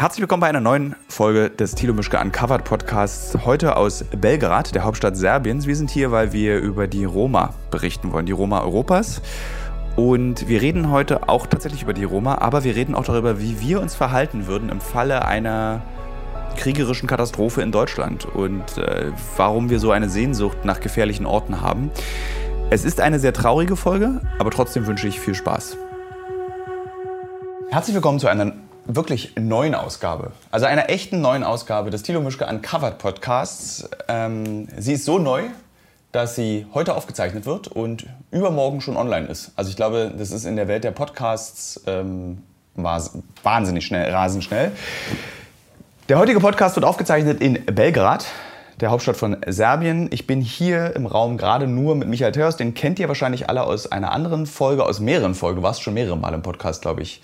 Herzlich willkommen bei einer neuen Folge des Thilo Mischke Uncovered Podcasts. Heute aus Belgrad, der Hauptstadt Serbiens. Wir sind hier, weil wir über die Roma berichten wollen, die Roma Europas. Und wir reden heute auch tatsächlich über die Roma, aber wir reden auch darüber, wie wir uns verhalten würden im Falle einer kriegerischen Katastrophe in Deutschland und äh, warum wir so eine Sehnsucht nach gefährlichen Orten haben. Es ist eine sehr traurige Folge, aber trotzdem wünsche ich viel Spaß. Herzlich willkommen zu einer wirklich neuen Ausgabe, also einer echten neuen Ausgabe des Thilo Mischke Uncovered Podcasts. Ähm, sie ist so neu, dass sie heute aufgezeichnet wird und übermorgen schon online ist. Also ich glaube, das ist in der Welt der Podcasts ähm, wahnsinnig schnell, rasend schnell. Der heutige Podcast wird aufgezeichnet in Belgrad der Hauptstadt von Serbien. Ich bin hier im Raum gerade nur mit Michael Theos. Den kennt ihr wahrscheinlich alle aus einer anderen Folge, aus mehreren Folgen. Du warst schon mehrere Mal im Podcast, glaube ich.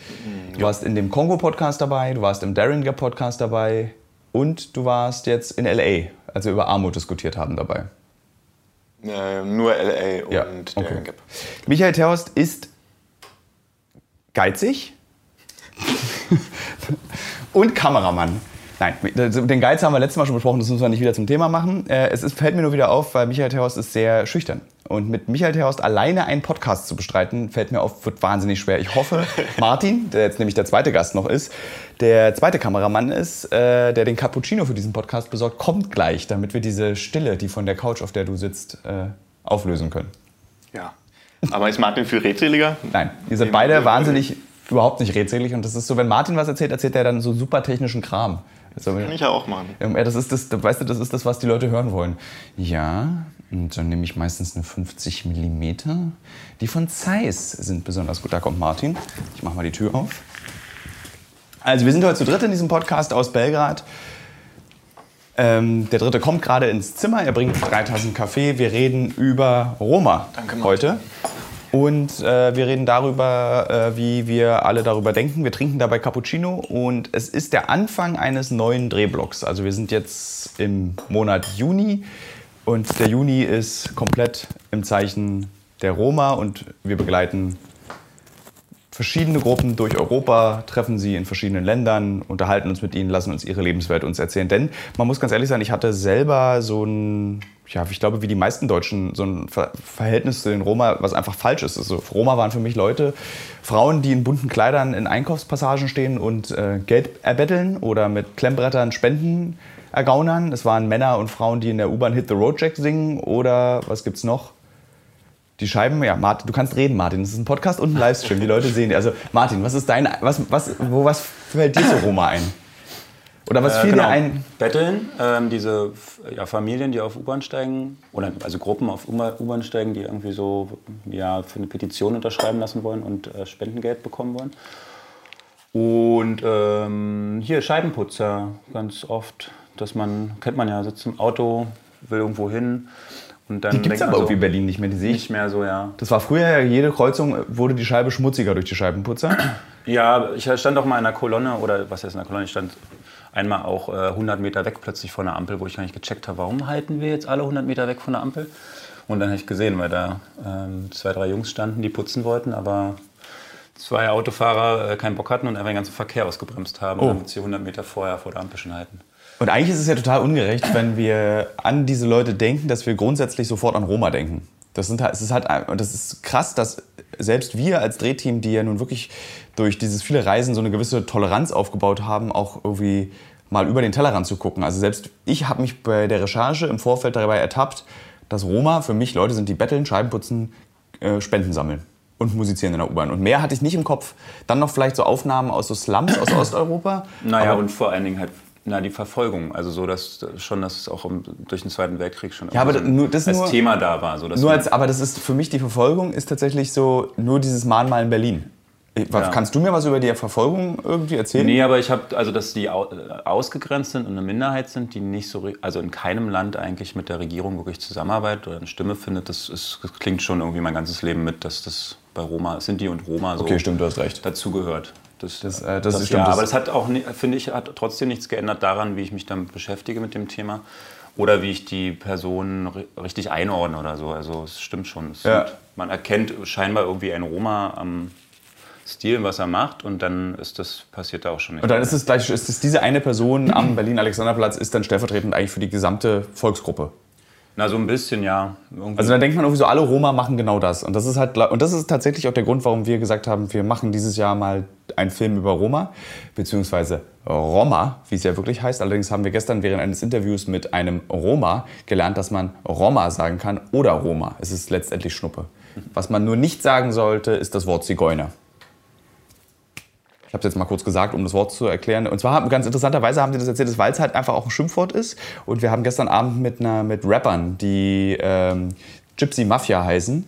Du warst in dem Kongo-Podcast dabei, du warst im Derringer-Podcast dabei und du warst jetzt in L.A., als wir über Armut diskutiert haben dabei. Äh, nur L.A. und ja, okay. Gap. Michael Terhorst ist geizig und Kameramann. Nein, den Geiz haben wir letztes Mal schon besprochen, das müssen wir nicht wieder zum Thema machen. Äh, es ist, fällt mir nur wieder auf, weil Michael Terhorst ist sehr schüchtern. Und mit Michael Terhorst alleine einen Podcast zu bestreiten, fällt mir auf, wird wahnsinnig schwer. Ich hoffe, Martin, der jetzt nämlich der zweite Gast noch ist, der zweite Kameramann ist, äh, der den Cappuccino für diesen Podcast besorgt, kommt gleich, damit wir diese Stille, die von der Couch, auf der du sitzt, äh, auflösen können. Ja. Aber ist Martin viel redseliger? Nein, ihr seid beide wahnsinnig überhaupt nicht redselig. Und das ist so, wenn Martin was erzählt, erzählt er dann so super technischen Kram. Das kann ich ja auch machen. das ist das, weißt du, das ist das, was die Leute hören wollen. Ja, und dann nehme ich meistens eine 50 mm. Die von Zeiss sind besonders gut. Da kommt Martin. Ich mache mal die Tür auf. Also wir sind heute zu dritt in diesem Podcast aus Belgrad. Ähm, der dritte kommt gerade ins Zimmer. Er bringt drei Tassen Kaffee. Wir reden über Roma Danke, heute. Und äh, wir reden darüber, äh, wie wir alle darüber denken. Wir trinken dabei Cappuccino und es ist der Anfang eines neuen Drehblocks. Also wir sind jetzt im Monat Juni und der Juni ist komplett im Zeichen der Roma und wir begleiten verschiedene Gruppen durch Europa, treffen sie in verschiedenen Ländern, unterhalten uns mit ihnen, lassen uns ihre Lebenswelt uns erzählen. Denn man muss ganz ehrlich sein, ich hatte selber so ein, ja, ich glaube, wie die meisten Deutschen, so ein Verhältnis zu den Roma, was einfach falsch ist. Also Roma waren für mich Leute, Frauen, die in bunten Kleidern in Einkaufspassagen stehen und äh, Geld erbetteln oder mit Klemmbrettern Spenden ergaunern. Es waren Männer und Frauen, die in der U-Bahn Hit the Road Jack singen oder was gibt's noch? Die Scheiben, ja, Martin, du kannst reden, Martin. Das ist ein Podcast und ein Livestream. Die Leute sehen. Also, Martin, was ist dein, was, was, wo, was fällt dir zu Roma ein? Oder was äh, fiel genau. dir ein? Betteln, ähm, diese ja, Familien, die auf U-Bahn steigen, oder also Gruppen auf U-Bahn steigen, die irgendwie so ja, für eine Petition unterschreiben lassen wollen und äh, Spendengeld bekommen wollen. Und ähm, hier Scheibenputzer, ganz oft, dass man, kennt man ja, sitzt im Auto, will irgendwo hin und dann die gibt es aber so, irgendwie in Berlin nicht mehr, die sehe ich. Nicht mehr so, ja. Das war früher, jede Kreuzung wurde die Scheibe schmutziger durch die Scheibenputzer. Ja, ich stand auch mal in einer Kolonne, oder was heißt in einer Kolonne, ich stand einmal auch äh, 100 Meter weg plötzlich von der Ampel, wo ich gar nicht gecheckt habe, warum halten wir jetzt alle 100 Meter weg von der Ampel? Und dann habe ich gesehen, weil da ähm, zwei, drei Jungs standen, die putzen wollten, aber zwei Autofahrer äh, keinen Bock hatten und einfach den ganzen Verkehr ausgebremst haben, oh. damit sie 100 Meter vorher vor der Ampel schon halten. Und eigentlich ist es ja total ungerecht, wenn wir an diese Leute denken, dass wir grundsätzlich sofort an Roma denken. Das, sind, es ist halt, das ist krass, dass selbst wir als Drehteam, die ja nun wirklich durch dieses viele Reisen so eine gewisse Toleranz aufgebaut haben, auch irgendwie mal über den Tellerrand zu gucken. Also selbst ich habe mich bei der Recherche im Vorfeld dabei ertappt, dass Roma für mich Leute sind, die betteln, Scheiben putzen, äh, Spenden sammeln und musizieren in der U-Bahn. Und mehr hatte ich nicht im Kopf. Dann noch vielleicht so Aufnahmen aus so Slums aus Osteuropa. Naja, und vor allen Dingen halt na, die Verfolgung. Also so, dass schon, dass es auch durch den Zweiten Weltkrieg schon ja, aber so nur, das als nur, Thema da war. So, nur als, aber das ist für mich die Verfolgung ist tatsächlich so nur dieses Mahnmal in Berlin. Ja. Kannst du mir was über die Verfolgung irgendwie erzählen? Nee, aber ich habe, also dass die ausgegrenzt sind und eine Minderheit sind, die nicht so, also in keinem Land eigentlich mit der Regierung wirklich zusammenarbeitet oder eine Stimme findet, das, ist, das klingt schon irgendwie mein ganzes Leben mit, dass das bei Roma, Sinti und Roma so okay, stimmt, du hast recht. dazugehört. Das, das, äh, das, das stimmt. Ja, aber das hat auch, finde ich, hat trotzdem nichts geändert daran, wie ich mich damit beschäftige mit dem Thema oder wie ich die Person richtig einordne oder so. Also es stimmt schon. Es ja. sind, man erkennt scheinbar irgendwie ein Roma am Stil, was er macht und dann ist das passiert da auch schon nicht. Und dann ist es gleich, ist es diese eine Person am Berlin-Alexanderplatz ist dann stellvertretend eigentlich für die gesamte Volksgruppe. Na, so ein bisschen, ja. Irgendwie. Also da denkt man irgendwie so, alle Roma machen genau das. Und das ist halt, und das ist tatsächlich auch der Grund, warum wir gesagt haben, wir machen dieses Jahr mal einen Film über Roma, beziehungsweise Roma, wie es ja wirklich heißt. Allerdings haben wir gestern während eines Interviews mit einem Roma gelernt, dass man Roma sagen kann oder Roma. Es ist letztendlich Schnuppe. Was man nur nicht sagen sollte, ist das Wort Zigeuner. Habe es jetzt mal kurz gesagt, um das Wort zu erklären. Und zwar ganz interessanterweise haben die das erzählt, weil es halt einfach auch ein Schimpfwort ist. Und wir haben gestern Abend mit, einer, mit Rappern, die ähm, Gypsy Mafia heißen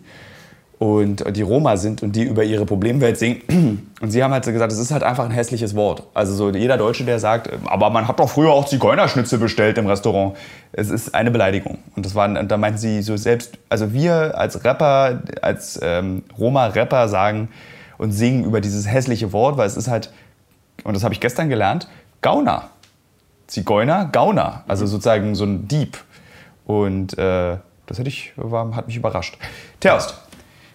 und die Roma sind und die über ihre Problemwelt singen. Und sie haben halt gesagt, es ist halt einfach ein hässliches Wort. Also so jeder Deutsche, der sagt, aber man hat doch früher auch Zigeunerschnitzel bestellt im Restaurant. Es ist eine Beleidigung. Und das waren, da meinten sie so selbst, also wir als Rapper, als ähm, Roma-Rapper sagen, und singen über dieses hässliche Wort, weil es ist halt, und das habe ich gestern gelernt, Gauner. Zigeuner, Gauner. Also sozusagen so ein Dieb. Und äh, das hätte ich, war, hat mich überrascht. Terst,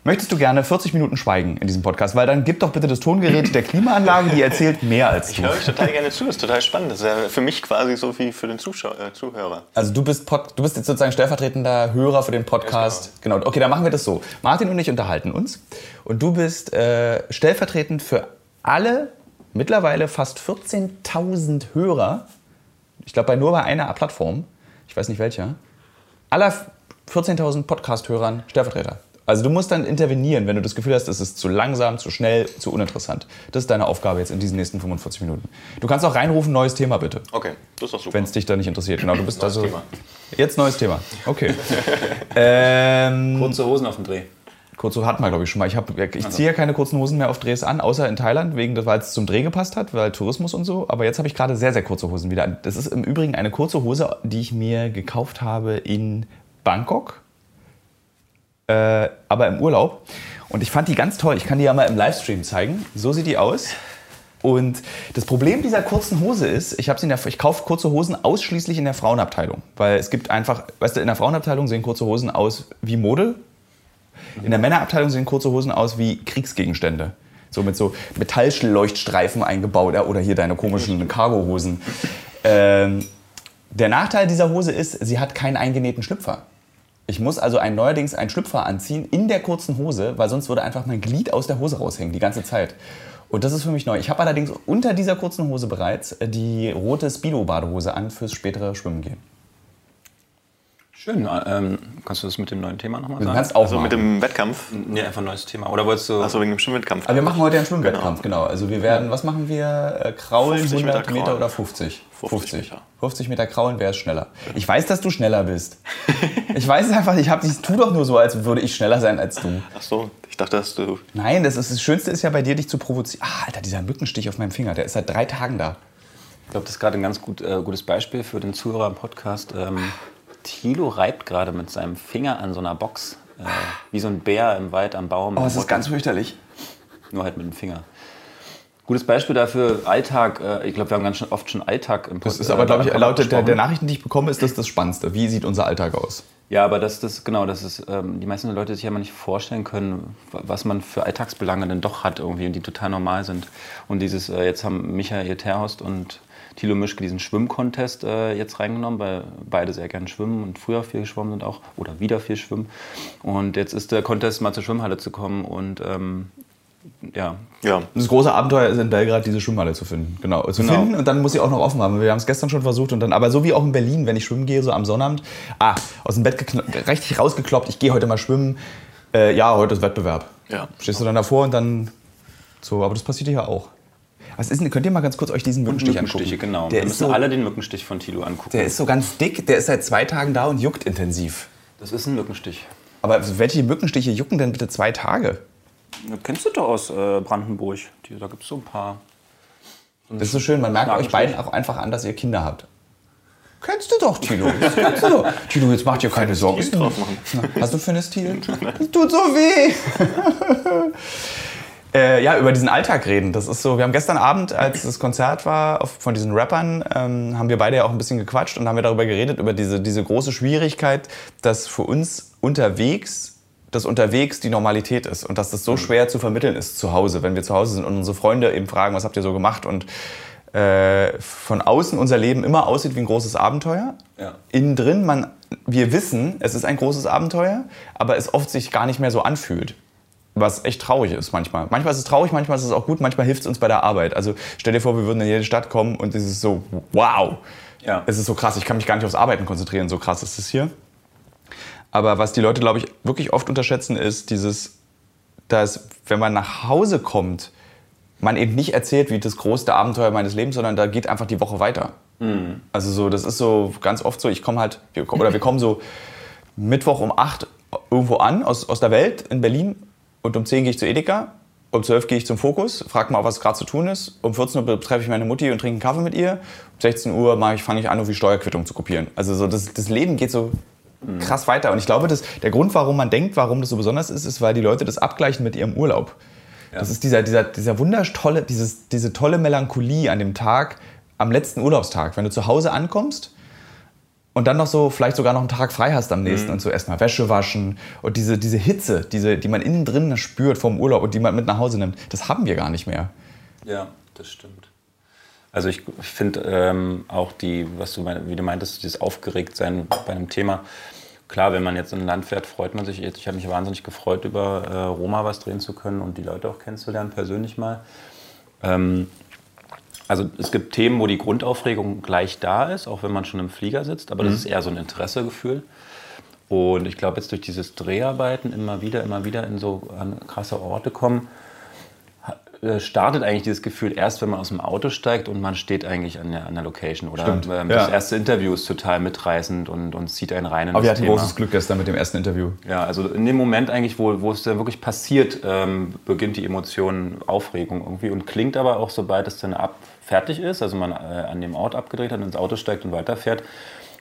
möchtest du gerne 40 Minuten schweigen in diesem Podcast? Weil dann gib doch bitte das Tongerät der Klimaanlage, die erzählt mehr als du. Ich höre euch total gerne zu, das ist total spannend. Das ist ja für mich quasi so wie für den Zuschau äh, Zuhörer. Also du bist, Pod, du bist jetzt sozusagen stellvertretender Hörer für den Podcast. Genau. Okay, dann machen wir das so. Martin und ich unterhalten uns. Und du bist äh, stellvertretend für alle mittlerweile fast 14.000 Hörer. Ich glaube, bei nur bei einer Plattform. Ich weiß nicht welcher. Aller 14.000 Podcast-Hörern Stellvertreter. Also du musst dann intervenieren, wenn du das Gefühl hast, es ist zu langsam, zu schnell, zu uninteressant. Das ist deine Aufgabe jetzt in diesen nächsten 45 Minuten. Du kannst auch reinrufen, neues Thema bitte. Okay, das ist doch super. Wenn es dich da nicht interessiert. Genau, du bist Neues also. Thema. Jetzt neues Thema. Okay. ähm, Kurze Hosen auf dem Dreh. kurze hatten wir, glaube ich, schon mal. Ich, hab, ich ziehe ja keine kurzen Hosen mehr auf Drehs an, außer in Thailand, wegen des, weil es zum Dreh gepasst hat, weil Tourismus und so. Aber jetzt habe ich gerade sehr, sehr kurze Hosen wieder an. Das ist im Übrigen eine kurze Hose, die ich mir gekauft habe in Bangkok äh, aber im Urlaub. Und ich fand die ganz toll. Ich kann die ja mal im Livestream zeigen. So sieht die aus. Und das Problem dieser kurzen Hose ist, ich, ich kaufe kurze Hosen ausschließlich in der Frauenabteilung. Weil es gibt einfach, weißt du, in der Frauenabteilung sehen kurze Hosen aus wie Mode. In der Männerabteilung sehen kurze Hosen aus wie Kriegsgegenstände. So mit so Metallleuchtstreifen eingebaut oder hier deine komischen Cargohosen. Ähm, der Nachteil dieser Hose ist, sie hat keinen eingenähten Schlüpfer. Ich muss also ein, neuerdings einen Schlüpfer anziehen in der kurzen Hose, weil sonst würde einfach mein Glied aus der Hose raushängen die ganze Zeit. Und das ist für mich neu. Ich habe allerdings unter dieser kurzen Hose bereits äh, die rote Speedo-Badehose an fürs spätere Schwimmen gehen. Schön. Ähm, kannst du das mit dem neuen Thema nochmal Du sagen? kannst auch Also machen. mit dem Wettkampf. Nee, einfach ein neues Thema. Oder wolltest du... Achso, wegen dem Schwimmwettkampf. Aber wir machen heute einen Schwimmwettkampf, genau. Also wir werden, was machen wir? Äh, Kraulen, 50 Meter 100 Meter, Kraulen. oder 50? 50 Meter. 50 Meter Kraulen, wer ist schneller? Ich weiß, dass du schneller bist. Ich weiß es einfach, ich hab, ich tu doch nur so, als würde ich schneller sein als du. Achso, ich dachte, dass du. Nein, das, ist, das Schönste ist ja bei dir, dich zu provozieren. Ah, Alter, dieser Mückenstich auf meinem Finger, der ist seit drei Tagen da. Ich glaube, das ist gerade ein ganz gut, äh, gutes Beispiel für den Zuhörer im Podcast. Ähm, Thilo reibt gerade mit seinem Finger an so einer Box, äh, wie so ein Bär im Wald am Baum. Oh, es ist ganz fürchterlich. Nur halt mit dem Finger. Gutes Beispiel dafür, Alltag. Äh, ich glaube, wir haben ganz oft schon Alltag im Das Pod- ist aber, glaube ich, äh, laut der, der Nachrichten, die ich bekomme, ist das das Spannendste. Wie sieht unser Alltag aus? Ja, aber das, das genau, das ist, ähm, die meisten Leute sich ja mal nicht vorstellen können, wa- was man für Alltagsbelange denn doch hat irgendwie und die total normal sind. Und dieses, äh, jetzt haben Michael Terhorst und Thilo Mischke diesen Schwimmcontest äh, jetzt reingenommen, weil beide sehr gern schwimmen und früher viel geschwommen sind auch oder wieder viel schwimmen. Und jetzt ist der Contest mal zur Schwimmhalle zu kommen und ähm, ja, Ja. Das große Abenteuer ist in Belgrad, diese Schwimmhalle zu finden. Genau, zu Genau. finden und dann muss sie auch noch offen haben. Wir haben es gestern schon versucht und dann, aber so wie auch in Berlin, wenn ich schwimmen gehe, so am Sonnabend, ah, aus dem Bett richtig rausgekloppt, ich gehe heute mal schwimmen. Äh, ja, heute ist Wettbewerb. Ja. Stehst du dann davor und dann so, aber das passiert hier auch. Was ist denn, könnt ihr mal ganz kurz euch diesen Mückenstich Mückenstiche, angucken? genau. Der wir müssen so, alle den Mückenstich von Thilo angucken. der ist so ganz dick, der ist seit zwei Tagen da und juckt intensiv. das ist ein Mückenstich. Aber welche Mückenstiche jucken denn bitte zwei Tage? Das kennst du doch aus äh, Brandenburg. Da gibt es so ein paar. Das ist so schön, man merkt euch beiden auch einfach an, dass ihr Kinder habt. Kennst du doch, Tilo. Das kennst du doch. Tilo, jetzt macht dir keine Sorgen. Drauf machen. Hast du für ein Stil? Das tut so weh. äh, ja, über diesen Alltag reden. Das ist so, wir haben gestern Abend, als das Konzert war auf, von diesen Rappern, ähm, haben wir beide ja auch ein bisschen gequatscht und haben wir darüber geredet, über diese, diese große Schwierigkeit, dass für uns unterwegs dass unterwegs die Normalität ist und dass das so schwer zu vermitteln ist zu Hause, wenn wir zu Hause sind und unsere Freunde eben fragen, was habt ihr so gemacht und äh, von außen unser Leben immer aussieht wie ein großes Abenteuer. Ja. Innen drin, man, wir wissen, es ist ein großes Abenteuer, aber es oft sich gar nicht mehr so anfühlt. Was echt traurig ist manchmal. Manchmal ist es traurig, manchmal ist es auch gut, manchmal hilft es uns bei der Arbeit. Also stell dir vor, wir würden in jede Stadt kommen und es ist so, wow. Ja. Es ist so krass, ich kann mich gar nicht aufs Arbeiten konzentrieren, so krass ist es hier. Aber was die Leute, glaube ich, wirklich oft unterschätzen, ist dieses, dass wenn man nach Hause kommt, man eben nicht erzählt, wie das größte Abenteuer meines Lebens, sondern da geht einfach die Woche weiter. Also so, das ist so ganz oft so, ich komme halt, wir oder wir kommen so Mittwoch um 8 irgendwo an, aus, aus der Welt in Berlin und um 10 gehe ich zu Edeka, um 12 gehe ich zum Fokus, frage mal, was gerade zu tun ist, um 14 Uhr treffe ich meine Mutti und trinke einen Kaffee mit ihr, um 16 Uhr ich, fange ich an, irgendwie Steuerquittung zu kopieren. Also so, das, das Leben geht so krass weiter. Und ich glaube, dass der Grund, warum man denkt, warum das so besonders ist, ist, weil die Leute das abgleichen mit ihrem Urlaub. Das ist dieser, dieser, dieser wundertolle, dieses, diese tolle Melancholie an dem Tag, am letzten Urlaubstag, wenn du zu Hause ankommst und dann noch so, vielleicht sogar noch einen Tag frei hast am nächsten und so erstmal Wäsche waschen und diese, diese Hitze, diese, die man innen drin spürt vom Urlaub und die man mit nach Hause nimmt, das haben wir gar nicht mehr. Ja, das stimmt. Also ich, finde ähm, auch die, was du, wie du meintest, dieses Aufgeregtsein bei einem Thema. Klar, wenn man jetzt in ein Land fährt, freut man sich jetzt. Ich habe mich wahnsinnig gefreut, über äh, Roma was drehen zu können und die Leute auch kennenzulernen, persönlich mal. Ähm, also es gibt Themen, wo die Grundaufregung gleich da ist, auch wenn man schon im Flieger sitzt, aber das ist eher so ein Interessegefühl. Und ich glaube, jetzt durch dieses Dreharbeiten immer wieder, immer wieder in so krasse Orte kommen, äh, startet eigentlich dieses Gefühl erst, wenn man aus dem Auto steigt und man steht eigentlich an der, an der Location. Oder Stimmt, ähm, ja. das erste Interview ist total mitreißend und, und zieht einen rein in Aber wir hatten Thema. großes Glück gestern mit dem ersten Interview. Ja, also in dem Moment eigentlich, wo, wo es dann wirklich passiert, ähm, beginnt die Emotion Aufregung irgendwie und klingt aber auch, sobald es dann ab fertig ist, also man äh, an dem Ort abgedreht hat, ins Auto steigt und weiterfährt,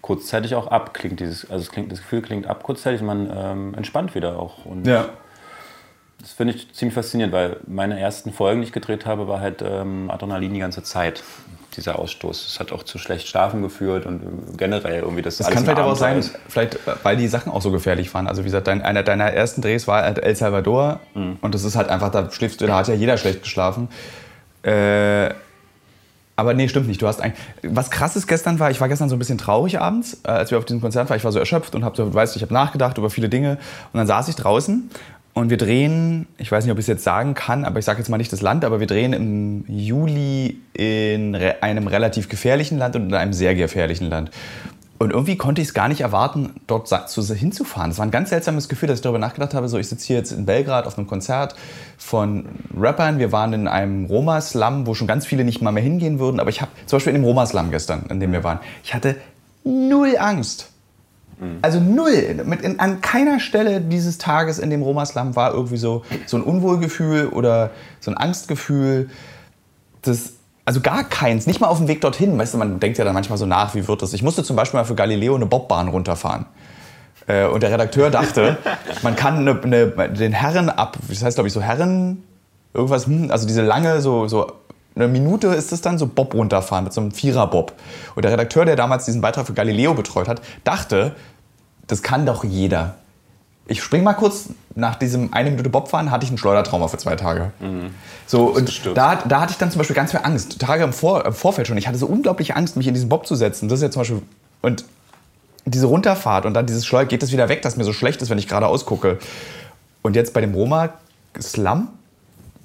kurzzeitig auch ab. Klingt dieses, also es klingt, das Gefühl klingt ab kurzzeitig und man ähm, entspannt wieder auch. Und Ja. das finde ich ziemlich faszinierend, weil meine ersten Folgen, die ich gedreht habe, war halt ähm, Adrenalin die ganze Zeit. Dieser Ausstoß. Das hat auch zu schlecht Schlafen geführt und äh, generell irgendwie das. Das alles kann vielleicht aber auch sein, vielleicht, äh, weil die Sachen auch so gefährlich waren. Also wie gesagt, dein, einer deiner ersten Drehs war halt El Salvador und das ist halt einfach, da schläfst du, da hat ja jeder schlecht geschlafen. Äh, aber nee, stimmt nicht. Du hast eigentlich. Was krasses gestern war, ich war gestern so ein bisschen traurig abends, äh, als wir auf diesem Konzert waren. Ich war so erschöpft und habe so, weißt du, ich habe nachgedacht über viele Dinge. Und dann saß ich draußen und wir drehen, ich weiß nicht, ob ich es jetzt sagen kann, aber ich sage jetzt mal nicht das Land, aber wir drehen im Juli in re einem relativ gefährlichen Land und in einem sehr gefährlichen Land. Und irgendwie konnte ich es gar nicht erwarten, dort hinzufahren. Das war ein ganz seltsames Gefühl, dass ich darüber nachgedacht habe. So, ich sitze hier jetzt in Belgrad auf einem Konzert von Rappern. Wir waren in einem Roma-Slum, wo schon ganz viele nicht mal mehr hingehen würden. Aber ich habe zum Beispiel in dem Roma-Slum gestern, in dem wir waren, ich hatte null Angst. Also null. Mit in, an keiner Stelle dieses Tages in dem Roma-Slum war irgendwie so, so ein Unwohlgefühl oder so ein Angstgefühl. Das, also gar keins, nicht mal auf dem Weg dorthin. Weißt du, man denkt ja dann manchmal so nach, wie wird das? Ich musste zum Beispiel mal für Galileo eine Bobbahn runterfahren. Äh, und der Redakteur dachte, man kann eine, eine, den Herren ab, das heißt glaube ich so Herren, irgendwas, hm, also diese lange, so, so eine Minute ist es dann, so Bob runterfahren mit so einem Vierer-Bob. Und der Redakteur, der damals diesen Beitrag für Galileo betreut hat, dachte, das kann doch jeder. Ich spring mal kurz nach diesem eine Minute Bobfahren, hatte ich einen Schleudertrauma für zwei Tage. So, und da, da hatte ich dann zum Beispiel ganz viel Angst. Tage im, Vor, im Vorfeld schon. Ich hatte so unglaubliche Angst, mich in diesen Bob zu setzen. Das ist ja zum Beispiel. Und diese Runterfahrt und dann dieses Schleuder, geht es wieder weg, dass mir so schlecht ist, wenn ich gerade ausgucke. Und jetzt bei dem Roma-Slum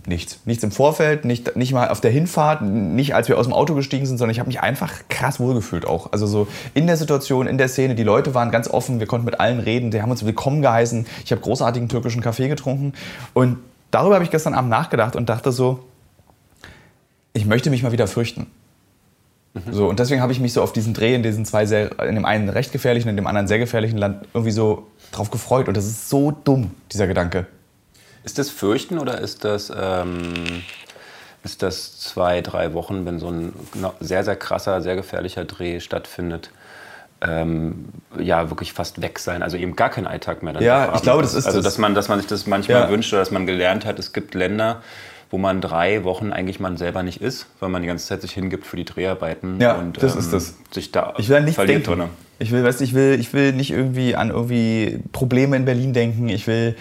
nichts. Nichts im Vorfeld, nicht, nicht mal auf der Hinfahrt, nicht als wir aus dem Auto gestiegen sind, sondern ich habe mich einfach krass wohlgefühlt auch. Also so in der Situation, in der Szene, die Leute waren ganz offen, wir konnten mit allen reden, die haben uns willkommen geheißen. Ich habe großartigen türkischen Kaffee getrunken und darüber habe ich gestern Abend nachgedacht und dachte so, ich möchte mich mal wieder fürchten. So, und deswegen habe ich mich so auf diesen Dreh in diesen zwei sehr, in dem einen recht gefährlichen, in dem anderen sehr gefährlichen Land irgendwie so drauf gefreut. Und das ist so dumm, dieser Gedanke. Ist das Fürchten oder ist das, ähm, ist das zwei, drei Wochen, wenn so ein sehr, sehr krasser, sehr gefährlicher Dreh stattfindet? Ähm, ja, wirklich fast weg sein, also eben gar kein Alltag mehr. Dann Ja, ich glaube, das ist Also, das. dass man, dass man sich das manchmal Ja. wünscht oder dass man gelernt hat, es gibt Länder, wo man drei Wochen eigentlich man selber nicht ist, weil man die ganze Zeit sich hingibt für die Dreharbeiten Ja, und das ist das. sich da Ich will an nichts verliert denken. Ich will, weißt, ich will, ich will nicht irgendwie an irgendwie Probleme in Berlin denken. Ich will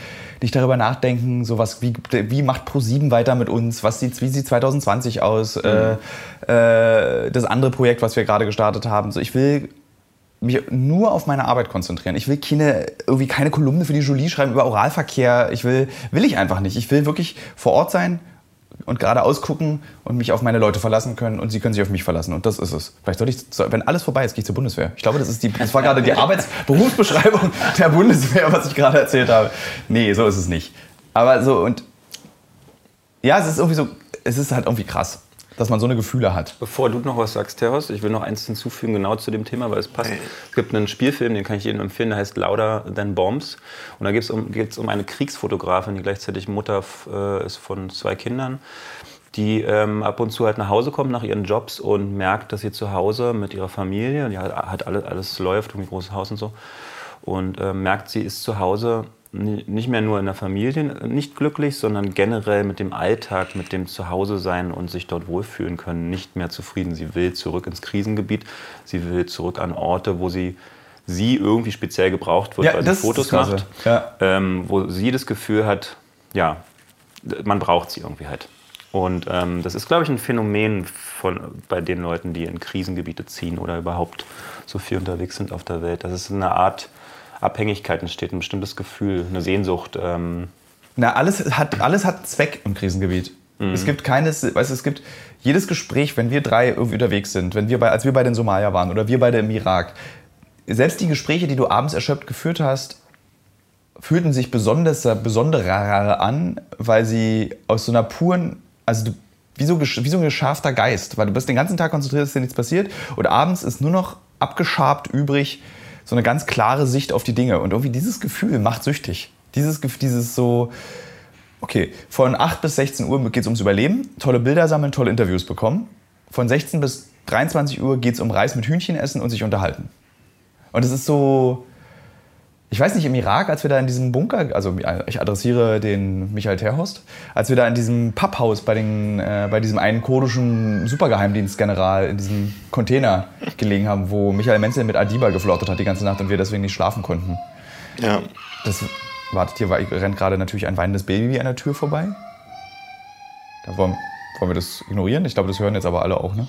nicht darüber nachdenken, sowas wie, wie macht Pro7 weiter mit uns? Was sieht, wie sieht 2020 aus? Mhm. Äh, äh, das andere Projekt, was wir gerade gestartet haben. So, ich will mich nur auf meine Arbeit konzentrieren. Ich will keine, irgendwie keine Kolumne für die Julie schreiben über Oralverkehr. Ich will, will ich einfach nicht. Ich will wirklich vor Ort sein, und geradeaus gucken und mich auf meine Leute verlassen können und sie können sich auf mich verlassen. Und das ist es. Vielleicht sollte ich, wenn alles vorbei ist, gehe ich zur Bundeswehr. Ich glaube, das, ist die, das war gerade die Arbeitsberufsbeschreibung der Bundeswehr, was ich gerade erzählt habe. Nee, so ist es nicht. Aber so und ja, es ist irgendwie so, es ist halt irgendwie krass dass man so eine Gefühle hat. Bevor du noch was sagst, Teros, ich will noch eins hinzufügen, genau zu dem Thema, weil es passt. Es gibt einen Spielfilm, den kann ich Ihnen empfehlen, der heißt Louder Than Bombs. Und da geht es um, um eine Kriegsfotografin, die gleichzeitig Mutter äh, ist von zwei Kindern, die ähm, ab und zu halt nach Hause kommt nach ihren Jobs und merkt, dass sie zu Hause mit ihrer Familie, die hat, hat alles, alles läuft, ein großes Haus und so, und äh, merkt, sie ist zu Hause nicht mehr nur in der Familie nicht glücklich, sondern generell mit dem Alltag, mit dem Zuhause sein und sich dort wohlfühlen können, nicht mehr zufrieden. Sie will zurück ins Krisengebiet, sie will zurück an Orte, wo sie, sie irgendwie speziell gebraucht wird, ja, weil sie Fotos macht, ja. ähm, wo sie das Gefühl hat, ja, man braucht sie irgendwie halt. Und ähm, das ist, glaube ich, ein Phänomen von, bei den Leuten, die in Krisengebiete ziehen oder überhaupt so viel unterwegs sind auf der Welt. Das ist eine Art Abhängigkeit entsteht, ein bestimmtes Gefühl, eine Sehnsucht. Ähm. Na, alles hat, alles hat Zweck im Krisengebiet. Mhm. Es gibt keines, weißt du, es gibt jedes Gespräch, wenn wir drei irgendwie unterwegs sind, wenn wir bei, als wir bei den Somalier waren oder wir beide im Irak, selbst die Gespräche, die du abends erschöpft geführt hast, fühlten sich besonders, besonderer an, weil sie aus so einer puren, also du, wie so, wie so ein geschafter Geist, weil du bist den ganzen Tag konzentriert, dass dir nichts passiert und abends ist nur noch abgeschabt übrig, so eine ganz klare Sicht auf die Dinge. Und irgendwie dieses Gefühl macht süchtig. Dieses, dieses so, okay, von 8 bis 16 Uhr geht es ums Überleben, tolle Bilder sammeln, tolle Interviews bekommen. Von 16 bis 23 Uhr geht es um Reis mit Hühnchen essen und sich unterhalten. Und es ist so, ich weiß nicht, im Irak, als wir da in diesem Bunker, also ich adressiere den Michael Terhorst, als wir da in diesem Papphaus bei, den, äh, bei diesem einen kurdischen Supergeheimdienstgeneral in diesem Container gelegen haben, wo Michael Menzel mit Adiba geflottet hat die ganze Nacht und wir deswegen nicht schlafen konnten. Ja. Das, wartet hier, rennt gerade natürlich ein weinendes Baby an der Tür vorbei. Da wollen, wollen wir das ignorieren? Ich glaube, das hören jetzt aber alle auch, ne?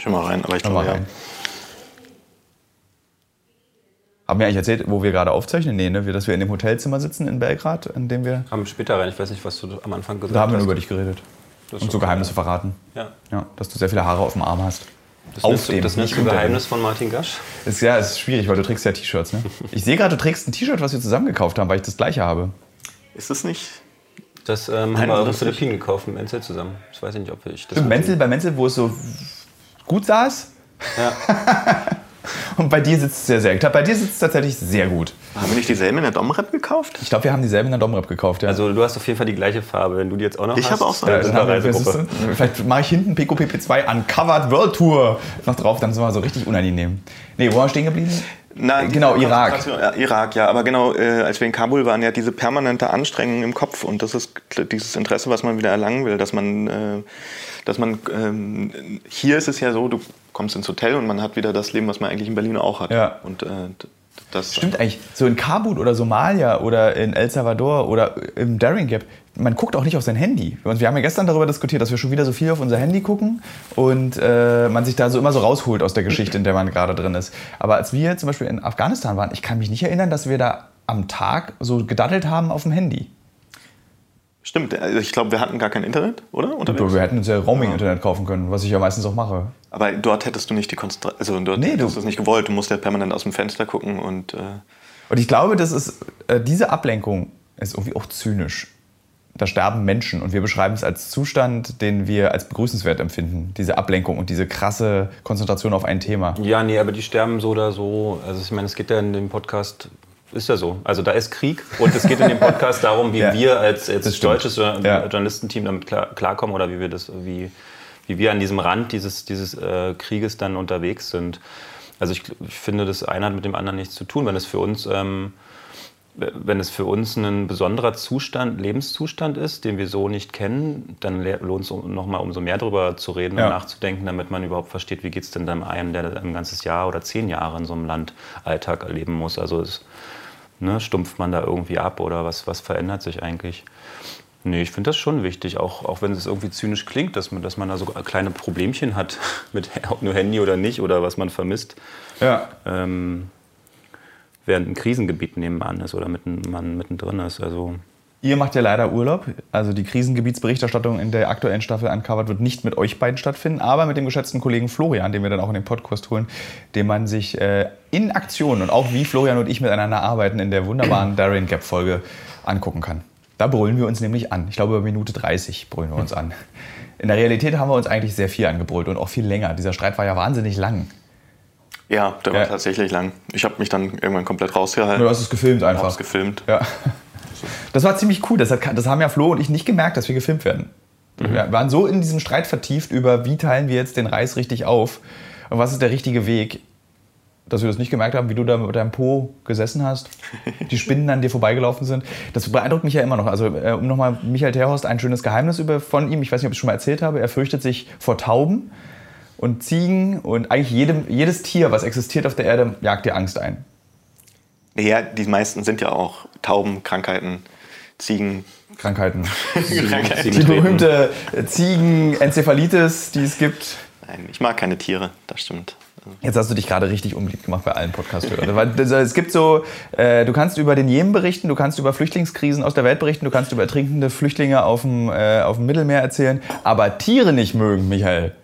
Schau mal rein, aber ich glaube, ja. Rein. Haben wir eigentlich erzählt, wo wir gerade aufzeichnen? Nee, ne? dass wir in dem Hotelzimmer sitzen in Belgrad, in dem wir. Haben später rein. Ich weiß nicht, was du am Anfang gesagt hast. Da haben wir nur über dich geredet. Und so Geheimnisse verraten. Ja. ja. Dass du sehr viele Haare auf dem Arm hast. Das auf dem, das du Geheimnis von Martin Gasch? Ist, ja, ist schwierig, weil du trägst ja T-Shirts. Ne? Ich sehe gerade, du trägst ein T-Shirt, was wir zusammen gekauft haben, weil ich das gleiche habe. Ist das nicht? Das ähm, haben wir auch in Philippinen gekauft mit Menzel zusammen. Ich weiß nicht, ob ich das. Menzel, bei Menzel, wo es so gut saß? Ja. Und bei dir sitzt es sehr, sehr gut. Bei dir sitzt es tatsächlich sehr gut. Haben wir nicht dieselben in der Domrep gekauft? Ich glaube, wir haben dieselben in der Domrep gekauft, ja. Also du hast auf jeden Fall die gleiche Farbe, wenn du die jetzt auch noch ich hast. Ich habe auch so eine ja, wir, Vielleicht mache ich hinten PQPP2 Uncovered World Tour noch drauf, dann sind wir so richtig unangenehm. Nee, wo waren wir stehen geblieben? Na, genau, Irak. Ja, Irak, ja. Aber genau, äh, als wir in Kabul waren, ja diese permanente Anstrengung im Kopf und das ist dieses Interesse, was man wieder erlangen will, dass man, äh, dass man ähm, hier ist es ja so, du kommst ins Hotel und man hat wieder das Leben, was man eigentlich in Berlin auch hat. Ja. Und äh, das stimmt eigentlich. So in Kabul oder Somalia oder in El Salvador oder im Daring Gap, man guckt auch nicht auf sein Handy. Und wir haben ja gestern darüber diskutiert, dass wir schon wieder so viel auf unser Handy gucken und äh, man sich da so immer so rausholt aus der Geschichte, in der man gerade drin ist. Aber als wir zum Beispiel in Afghanistan waren, ich kann mich nicht erinnern, dass wir da am Tag so gedaddelt haben auf dem Handy. Stimmt, also ich glaube, wir hatten gar kein Internet, oder? Unterwegs? Wir hätten uns ja Roaming-Internet kaufen können, was ich ja meistens auch mache. Aber dort hättest du nicht die Konzentration, also dort nee, hättest du es nicht gewollt, du musst ja permanent aus dem Fenster gucken und... Äh und ich glaube, das ist, äh, diese Ablenkung ist irgendwie auch zynisch. Da sterben Menschen und wir beschreiben es als Zustand, den wir als begrüßenswert empfinden. Diese Ablenkung und diese krasse Konzentration auf ein Thema. Ja, nee, aber die sterben so oder so. Also ich meine, es geht ja in dem Podcast ist ja so. Also da ist Krieg und es geht in dem Podcast darum, wie ja, wir als, als deutsches ja. Journalistenteam damit klar, klarkommen oder wie wir das, wie, wie wir an diesem Rand dieses, dieses äh, Krieges dann unterwegs sind. Also ich, ich, finde, das eine hat mit dem anderen nichts zu tun. Wenn es für uns ähm, wenn es für uns ein besonderer Zustand, Lebenszustand ist, den wir so nicht kennen, dann lohnt es noch mal umso mehr darüber zu reden ja. und nachzudenken, damit man überhaupt versteht, wie geht es denn dann einem, der ein ganzes Jahr oder zehn Jahre in so einem Land Alltag erleben muss. Also es, ne, stumpft man da irgendwie ab oder was, was verändert sich eigentlich? Nee, ich finde das schon wichtig, auch, auch wenn es irgendwie zynisch klingt, dass man, dass man da so kleine Problemchen hat mit ob nur Handy oder nicht oder was man vermisst. Ja. Ähm, während ein Krisengebiet nebenan ist oder mitten, man mittendrin ist. Also Ihr macht ja leider Urlaub. Also die Krisengebietsberichterstattung in der aktuellen Staffel Uncovered wird nicht mit euch beiden stattfinden, aber mit dem geschätzten Kollegen Florian, den wir dann auch in den Podcast holen, den man sich äh, in Aktion und auch wie Florian und ich miteinander arbeiten in der wunderbaren Darien Gap Folge angucken kann. Da brüllen wir uns nämlich an. Ich glaube, über Minute 30 brüllen wir uns an. In der Realität haben wir uns eigentlich sehr viel angebrüllt und auch viel länger. Dieser Streit war ja wahnsinnig lang. Ja, der ja. war tatsächlich lang. Ich habe mich dann irgendwann komplett rausgehalten. Du hast es gefilmt einfach. Ich es gefilmt. Ja. Das war ziemlich cool. Das, hat, das haben ja Flo und ich nicht gemerkt, dass wir gefilmt werden. Mhm. Wir waren so in diesen Streit vertieft über, wie teilen wir jetzt den Reis richtig auf und was ist der richtige Weg, dass wir das nicht gemerkt haben, wie du da mit deinem Po gesessen hast, die Spinnen an dir vorbeigelaufen sind. Das beeindruckt mich ja immer noch. Also, äh, um nochmal Michael Terhorst, ein schönes Geheimnis über, von ihm, ich weiß nicht, ob ich es schon mal erzählt habe, er fürchtet sich vor Tauben und Ziegen und eigentlich jedem, jedes Tier, was existiert auf der Erde, jagt dir Angst ein. Ja, die meisten sind ja auch Tauben, Krankheiten, Ziegen. Krankheiten. Krankheiten. Die berühmte Ziegen-Enzephalitis, die es gibt. Nein, ich mag keine Tiere, das stimmt. Jetzt hast du dich gerade richtig unbeliebt gemacht bei allen Podcast-Hörern. es gibt so, äh, du kannst über den Jemen berichten, du kannst über Flüchtlingskrisen aus der Welt berichten, du kannst über ertrinkende Flüchtlinge auf dem, äh, auf dem Mittelmeer erzählen, aber Tiere nicht mögen, Michael.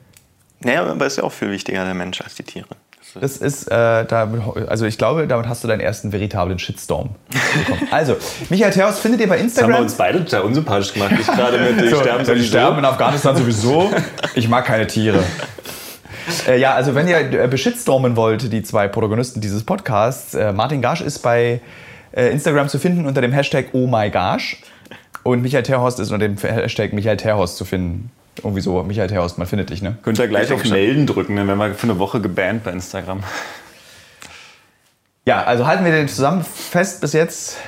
Naja, aber ist ja auch viel wichtiger der Mensch als die Tiere. Das ist, äh, da, also ich glaube, damit hast du deinen ersten veritablen Shitstorm bekommen. Also, Michael Theos findet ihr bei Instagram. Das haben wir uns beide total unsympathisch gemacht. Ich gerade mit, die so, sterben sowieso. Die sterben in Afghanistan sowieso. Ich mag keine Tiere. Äh, ja, also wenn ihr äh, beschitstormen wollt, die zwei Protagonisten dieses Podcasts, äh, Martin Gasch ist bei äh, Instagram zu finden unter dem Hashtag Oh My Gasch und Michael Terhorst ist unter dem Hashtag Michael Terhorst zu finden. Irgendwie so, Michael Terhorst, man findet dich, ne? Könnt ihr gleich auf Melden drücken, dann werden wir für eine Woche gebannt bei Instagram. Ja, also halten wir den zusammen fest bis jetzt.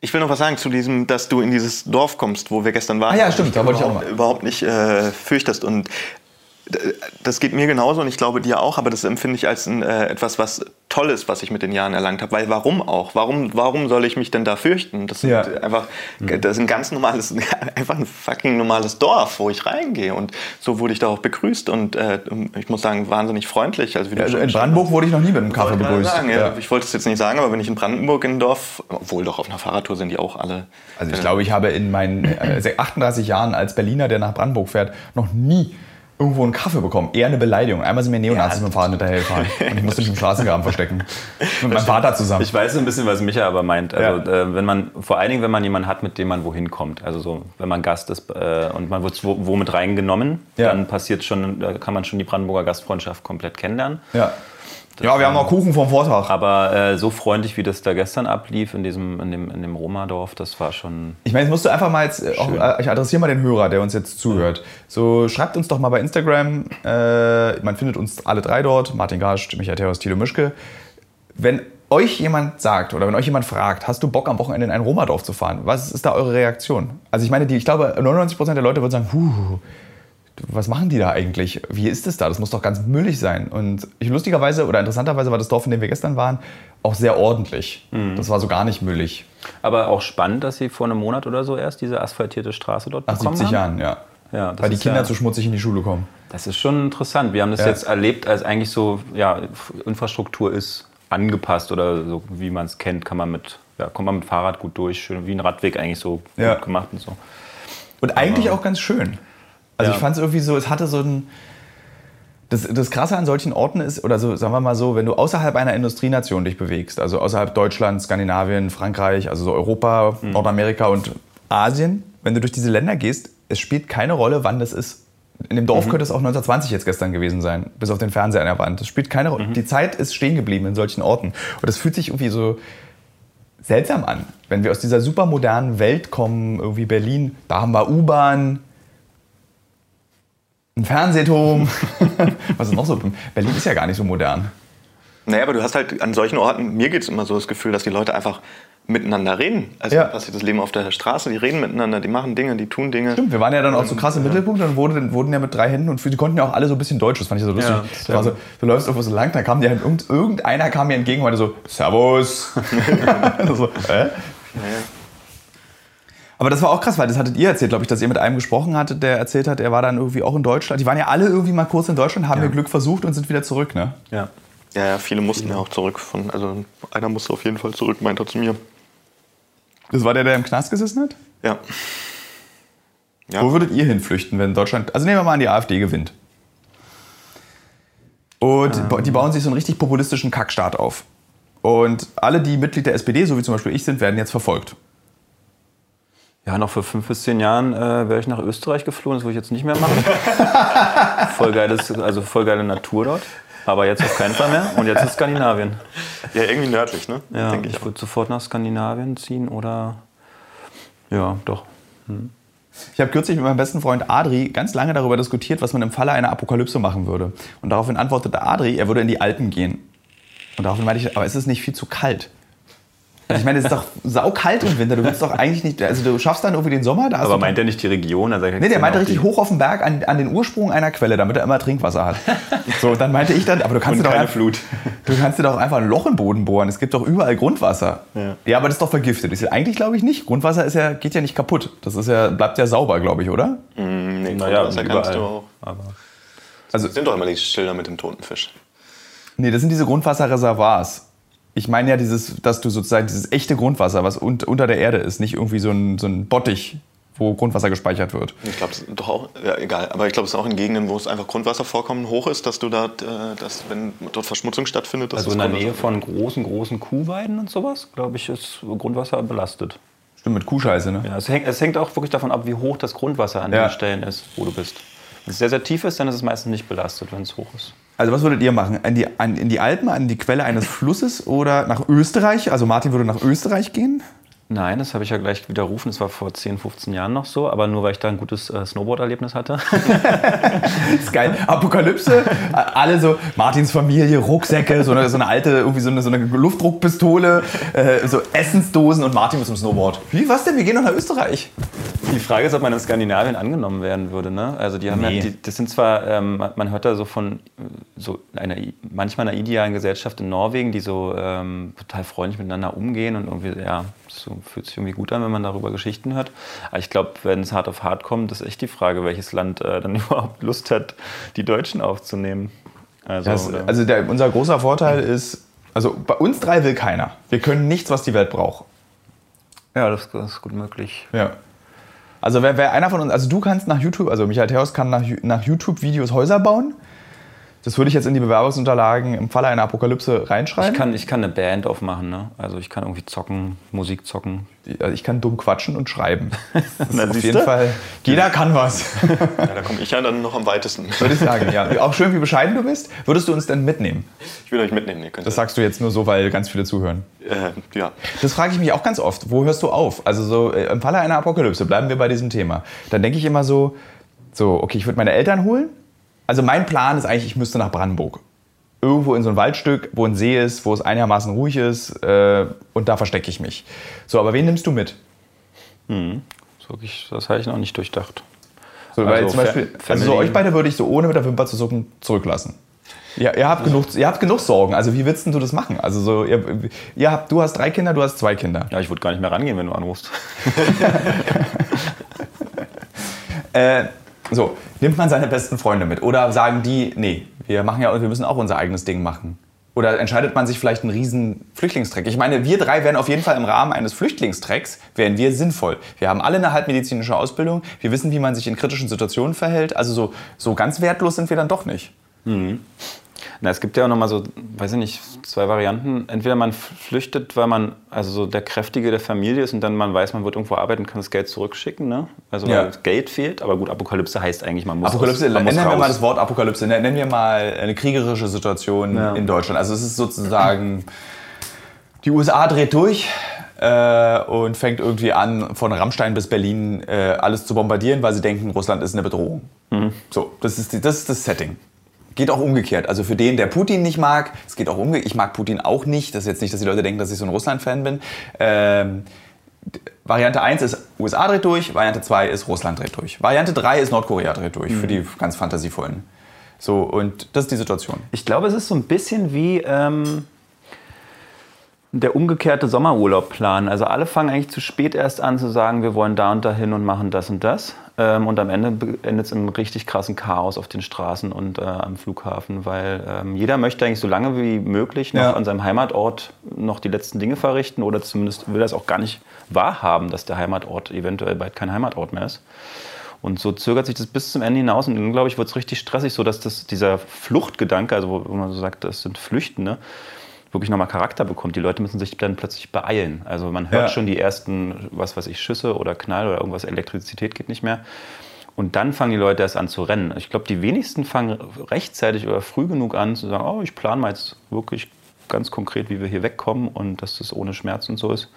Ich will noch was sagen zu diesem, dass du in dieses Dorf kommst, wo wir gestern waren. Ah ja, stimmt, da wollte ich auch mal. Überhaupt nicht äh, fürchtest und das geht mir genauso und ich glaube dir auch, aber das empfinde ich als ein, äh, etwas, was Tolles, was ich mit den Jahren erlangt habe. Weil warum auch? Warum, warum soll ich mich denn da fürchten? Das, ja. einfach, mhm. das ist ein ganz normales, einfach ein fucking normales Dorf, wo ich reingehe. Und so wurde ich da auch begrüßt und äh, ich muss sagen, wahnsinnig freundlich. Also, also in Brandenburg wurde ich noch nie mit einem Kaffee begrüßt. Sagen, ja. Ich wollte es jetzt nicht sagen, aber wenn ich in Brandenburg in ein Dorf, obwohl doch auf einer Fahrradtour sind die auch alle. Also ich äh, glaube, ich habe in meinen äh, 38 Jahren als Berliner, der nach Brandenburg fährt, noch nie irgendwo einen Kaffee bekommen. Eher eine Beleidigung. Einmal sind mir Neonazis ja, mit dem Fahrrad hinterhergefahren und ich musste mich im Straßengraben verstecken. Mit meinem Vater zusammen. Ich weiß ein bisschen, was Micha aber meint. Also, ja. äh, wenn man, vor allen Dingen, wenn man jemanden hat, mit dem man wohin kommt. Also so, wenn man Gast ist äh, und man wird wo, wo mit reingenommen, ja. dann passiert schon, da kann man schon die Brandenburger Gastfreundschaft komplett kennenlernen. Ja. Ja, wir haben auch Kuchen vom Vortag. Aber äh, so freundlich, wie das da gestern ablief in diesem, in dem, in dem Roma-Dorf, das war schon. Ich meine, jetzt musst du einfach mal jetzt, äh, auch, äh, ich adressiere mal den Hörer, der uns jetzt zuhört. So, schreibt uns doch mal bei Instagram. Äh, man findet uns alle drei dort: Martin Gasch, Michael Theos, Thilo Mischke. Wenn euch jemand sagt oder wenn euch jemand fragt, hast du Bock am Wochenende in ein Roma-Dorf zu fahren? Was ist da eure Reaktion? Also ich meine, die, ich glaube, 99% der Leute würden sagen, huh, was machen die da eigentlich? Wie ist es da? Das muss doch ganz müllig sein. Und ich, lustigerweise oder interessanterweise war das Dorf, in dem wir gestern waren, auch sehr ordentlich. Mhm. Das war so gar nicht müllig. Aber auch spannend, dass sie vor einem Monat oder so erst diese asphaltierte Straße dort Nach bekommen 70 haben. Jahren, ja. ja Weil die Kinder ja, zu schmutzig in die Schule kommen. Das ist schon interessant. Wir haben das ja. jetzt erlebt, als eigentlich so, ja, Infrastruktur ist angepasst oder so, wie man es kennt, kann man mit, ja, kommt man mit Fahrrad gut durch, schön wie ein Radweg eigentlich so gut gemacht und so. Und eigentlich auch ganz schön. Also ja. ich fand es irgendwie so, es hatte so ein. Das, das Krasse an solchen Orten ist, oder so, sagen wir mal so, wenn du außerhalb einer Industrienation dich bewegst, also außerhalb Deutschland, Skandinavien, Frankreich, also so Europa, mhm. Nordamerika und Asien, wenn du durch diese Länder gehst, es spielt keine Rolle, wann das ist. In dem Dorf mhm. könnte es auch 1920 jetzt gestern gewesen sein, bis auf den Fernseher an der Wand. Das spielt keine Rolle. Mhm. Die Zeit ist stehen geblieben in solchen Orten. Und das fühlt sich irgendwie so seltsam an. Wenn wir aus dieser supermodernen Welt kommen, irgendwie Berlin, da haben wir U-Bahn, ein Fernsehturm. Was ist noch so? Berlin ist ja gar nicht so modern. Naja, aber du hast halt an solchen Orten, mir geht es immer so das Gefühl, dass die Leute einfach miteinander reden. Also Ja. passiert das Leben auf der Straße, die reden miteinander, die machen Dinge, die tun Dinge. Stimmt, wir waren ja dann auch so krass im Mittelpunkt und wurden, wurden ja mit drei Händen und die konnten ja auch alle so ein bisschen Deutsch, das fand ich so lustig. Ja, das war so, du läufst irgendwo so lang, dann kam dir halt irgend, irgendeiner kam mir entgegen und meinte so, Servus. so, äh? Aber das war auch krass, weil das hattet ihr erzählt, glaube ich, dass ihr mit einem gesprochen hattet, der erzählt hat, er war dann irgendwie auch in Deutschland. Die waren ja alle irgendwie mal kurz in Deutschland, haben ihr Glück versucht und sind wieder zurück, ne? Ja. Ja, ja, viele mussten ja auch zurück. Von, also einer musste auf jeden Fall zurück, meint er zu mir. Das war der, der im Knast gesessen hat? Ja. Ja. Wo würdet ihr hinflüchten, wenn Deutschland, also nehmen wir mal an, die AfD gewinnt. Und Ähm. die bauen sich so einen richtig populistischen Kackstaat auf. Und alle, die Mitglied der SPD, so wie zum Beispiel ich sind, werden jetzt verfolgt. Ja, noch vor fünf bis zehn Jahren äh, wäre ich nach Österreich geflohen, das würde ich jetzt nicht mehr machen. voll, geiles, also voll geile Natur dort. Aber jetzt auf keinen Fall mehr. Und jetzt ist Skandinavien. ja, irgendwie nördlich, ne? Ja, Denke ich ich. würde sofort nach Skandinavien ziehen oder. Ja, doch. Ich habe kürzlich mit meinem besten Freund Adri ganz lange darüber diskutiert, was man im Falle einer Apokalypse machen würde. Und daraufhin antwortete Adri, er würde in die Alpen gehen. Und daraufhin meinte ich, aber ist es nicht viel zu kalt? Also ich meine, es ist doch saukalt im Winter. Du willst doch eigentlich nicht, also du schaffst dann irgendwie den Sommer, da Aber meint er nicht die Region? Also Nee, der meinte richtig hoch auf den Berg an, an den Ursprung einer Quelle, damit er immer Trinkwasser hat. So, dann meinte ich dann, aber du kannst Und dir doch keine einfach- Flut. Du kannst dir doch einfach ein Loch im Boden bohren. Es gibt doch überall Grundwasser. Ja. aber das ist doch vergiftet. Ist ja, eigentlich glaube ich nicht. Grundwasser ist ja, geht ja nicht kaputt. Das ist ja, bleibt ja sauber, glaube ich, oder? Mm, nee, Naja, Grundwasser kannst du überall. auch. Aber Also, Das sind doch immer die Schilder mit dem toten Fisch. nee, das sind diese Grundwasserreservoirs. Ich meine ja dieses, dass du sozusagen dieses echte Grundwasser, was un unter der Erde ist, nicht irgendwie so ein, so ein Bottich, wo Grundwasser gespeichert wird. Ich glaube, doch auch, ja, egal. Aber ich glaube, es ist auch in Gegenden, wo es einfach Grundwasservorkommen hoch ist, dass du dort, äh, dass, wenn dort Verschmutzung stattfindet, dass also das in der Nähe von großen, großen Kuhweiden und sowas, glaube ich, ist Grundwasser belastet. Stimmt, mit Kuhscheiße, ne? Ja, es, hängt, es hängt auch wirklich davon ab, wie hoch das Grundwasser an Ja. den Stellen ist, wo du bist. Wenn es sehr, sehr tief ist, dann ist es meistens nicht belastet, wenn es hoch ist. Also was würdet ihr machen? An die, in die Alpen, an die Quelle eines Flusses oder nach Österreich? Also Martin würde nach Österreich gehen? Nein, das habe ich ja gleich widerrufen. Das war vor 10, 15 Jahren noch so, aber nur weil ich da ein gutes äh, Snowboard-Erlebnis hatte. ist geil. Apokalypse, alle so, Martins Familie, Rucksäcke, so eine, so eine alte, irgendwie so eine, so eine Luftdruckpistole, äh, so Essensdosen und Martin mit so einem Snowboard. Wie, was denn? Wir gehen doch nach Österreich. Die Frage ist, ob man in Skandinavien angenommen werden würde. Ne? Also die haben Nee. ja, die, das sind zwar, ähm, man- hört da so von so einer, manchmal einer idealen Gesellschaft in Norwegen, die so ähm, total freundlich miteinander umgehen und irgendwie, ja, so fühlt sich irgendwie gut an, wenn man darüber Geschichten hört. Aber ich glaube, wenn es hart auf hart kommt, ist echt die Frage, welches Land äh, dann überhaupt Lust hat, die Deutschen aufzunehmen. Also, Das, also der, unser großer Vorteil ist, also bei uns drei will keiner. Wir können nichts, was die Welt braucht. ja, das, das ist gut möglich. Ja. Also wer, wer einer von uns, also du kannst nach YouTube, also Michael Theos kann nach, nach YouTube-Videos Häuser bauen. Das würde ich jetzt in die Bewerbungsunterlagen im Falle einer Apokalypse reinschreiben. Ich kann, ich kann eine Band aufmachen, ne? Also ich kann irgendwie zocken, Musik zocken. Also ich kann dumm quatschen und schreiben. Na, auf jeden Fall. Jeder kann was. Ja, da komme ich ja dann noch am weitesten. Würde ich sagen, ja. Auch schön, wie bescheiden du bist. Würdest du uns denn mitnehmen? Ich will euch mitnehmen. Ihr könnt Das sagst du jetzt nur so, weil ganz viele zuhören. äh, ja. Das frage ich mich auch ganz oft. Wo hörst du auf? Also so äh, im Falle einer Apokalypse, bleiben wir bei diesem Thema. Dann denke ich immer so, so, okay, ich würde meine Eltern holen. Also mein Plan ist eigentlich, ich müsste nach Brandenburg. Irgendwo in so ein Waldstück, wo ein See ist, wo es einigermaßen ruhig ist äh, und da verstecke ich mich. So, aber wen nimmst du mit? So, ich, das habe ich noch nicht durchdacht. So, weil Also zum Beispiel, also so euch beide würde ich so ohne mit der Wimper zu zucken zurücklassen. Ja, ihr, habt genug, ihr habt genug Sorgen. Also wie willst denn du das machen? Also so, ihr, ihr habt, du hast drei Kinder, du hast zwei Kinder. Ja, ich würde gar nicht mehr rangehen, wenn du anrufst. Äh, so, nimmt man seine besten Freunde mit? Oder sagen die, nee, wir machen ja, wir müssen auch unser eigenes Ding machen? Oder entscheidet man sich vielleicht einen riesen Flüchtlingstreck? Ich meine, wir drei wären auf jeden Fall im Rahmen eines Flüchtlingstrecks, wären wir sinnvoll. Wir haben alle eine halbmedizinische Ausbildung, wir wissen, wie man sich in kritischen Situationen verhält. Also so, so ganz wertlos sind wir dann doch nicht. Na, es gibt ja auch noch mal so, weiß ich nicht, zwei Varianten. Entweder man flüchtet, weil man also so der Kräftige der Familie ist und dann man weiß, man wird irgendwo arbeiten, kann das Geld zurückschicken. Ne? Also Ja. weil das Geld fehlt. Aber gut, Apokalypse heißt eigentlich, man muss Apokalypse, raus, man nennen muss wir raus. mal das Wort Apokalypse, ne- nennen wir mal eine kriegerische Situation Ja. in Deutschland. Also es ist sozusagen, die USA dreht durch äh, und fängt irgendwie an, von Rammstein bis Berlin äh, alles zu bombardieren, weil sie denken, Russland ist eine Bedrohung. So, das ist, die, das ist das Setting. Geht auch umgekehrt. Also für den, der Putin nicht mag, es geht auch umgekehrt. Ich mag Putin auch nicht. Das ist jetzt nicht, dass die Leute denken, dass ich so ein Russland-Fan bin. Ähm, Variante 1 ist USA dreht durch, Variante 2 ist Russland dreht durch. Variante 3 ist Nordkorea dreht durch, mhm. für die ganz fantasievollen. So, und das ist die Situation. Ich glaube, es ist so ein bisschen wie ähm, der umgekehrte Sommerurlaubplan. Also alle fangen eigentlich zu spät erst an zu sagen, wir wollen da und dahin und machen das und das. Ähm, und am Ende endet es in richtig krassen Chaos auf den Straßen und äh, am Flughafen, weil ähm, jeder möchte eigentlich so lange wie möglich noch ja. an seinem Heimatort noch die letzten Dinge verrichten oder zumindest will er es auch gar nicht wahrhaben, dass der Heimatort eventuell bald kein Heimatort mehr ist. Und so zögert sich das bis zum Ende hinaus und dann, glaube ich, wird es richtig stressig, so dass das, dieser Fluchtgedanke, also wo man so sagt, das sind Flüchtende, wirklich nochmal Charakter bekommt. Die Leute müssen sich dann plötzlich beeilen. Also man hört ja. schon die ersten, was weiß ich, Schüsse oder Knall oder irgendwas, Elektrizität geht nicht mehr. Und dann fangen die Leute erst an zu rennen. Ich glaube, die wenigsten fangen rechtzeitig oder früh genug an zu sagen, oh, ich plane mal jetzt wirklich ganz konkret, wie wir hier wegkommen und dass das ohne Schmerz und so ist.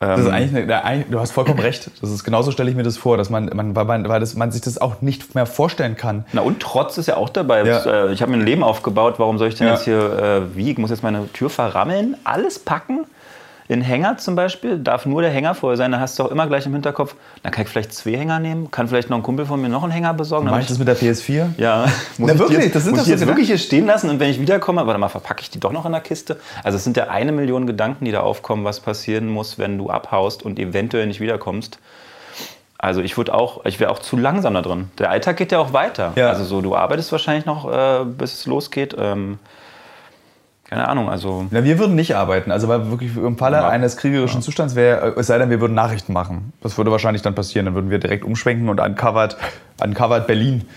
Das ist ähm, eigentlich eine, du hast vollkommen recht. Das ist genauso stelle ich mir das vor, dass man, man, weil, man, weil das, man sich das auch nicht mehr vorstellen kann. Na und Trotz ist ja auch dabei. Ja. Äh, ich habe mir ein Leben aufgebaut. Warum soll ich denn ja. jetzt hier äh, wie? Ich muss jetzt meine Tür verrammeln, alles packen in Hänger zum Beispiel darf nur der Hänger vorher sein. Dann hast du auch immer gleich im Hinterkopf, dann kann ich vielleicht zwei Hänger nehmen, kann vielleicht noch ein Kumpel von mir noch einen Hänger besorgen. Mach ich das mit der PS4? Ja. Muss Na, wirklich? Jetzt, das sind muss das ich jetzt wirklich hier stehen lassen und wenn ich wiederkomme, warte mal, verpacke ich die doch noch in der Kiste? Also es sind ja eine Million Gedanken, die da aufkommen, was passieren muss, wenn du abhaust und eventuell nicht wiederkommst. Also ich würde auch, ich wäre auch zu langsam da drin. Der Alltag geht ja auch weiter. Ja. Also so, du arbeitest wahrscheinlich noch, äh, bis es losgeht. Ähm, keine Ahnung, also. Na, wir würden nicht arbeiten. Also, weil wirklich im Falle ja. eines kriegerischen ja. Zustands wäre, es sei denn, wir würden Nachrichten machen. Das würde wahrscheinlich dann passieren. Dann würden wir direkt umschwenken und uncovered, uncovered Berlin.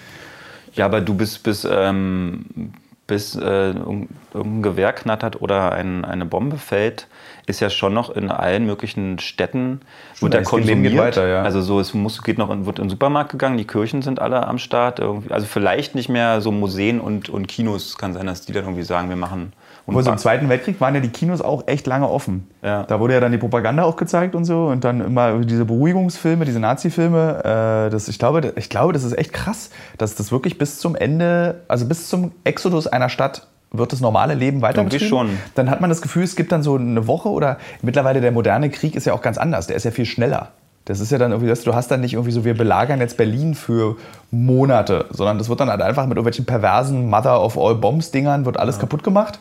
Ja, aber du bist bis, ähm, bis äh, irgendein Gewehr knattert oder ein, eine Bombe fällt, ist ja schon noch in allen möglichen Städten wird da konsumiert. Geht weiter, ja. Also so, es muss, geht noch in, wird in den Supermarkt gegangen, die Kirchen sind alle am Start. Also vielleicht nicht mehr so Museen und, und Kinos kann sein, dass die dann irgendwie sagen, wir machen und also im Zweiten Weltkrieg waren ja die Kinos auch echt lange offen. Ja. Da wurde ja dann die Propaganda auch gezeigt und so und dann immer diese Beruhigungsfilme, diese Nazi-Filme. Äh, das, ich, glaube, ich glaube, das ist echt krass, dass das wirklich bis zum Ende, also bis zum Exodus einer Stadt wird das normale Leben weitergetrieben. schon. Dann hat man das Gefühl, es gibt dann so eine Woche oder mittlerweile der moderne Krieg ist ja auch ganz anders. Der ist ja viel schneller. Das ist ja dann irgendwie, du hast dann nicht irgendwie so, wir belagern jetzt Berlin für Monate, sondern das wird dann halt einfach mit irgendwelchen perversen Mother of all Bombs Dingern wird alles ja. kaputt gemacht.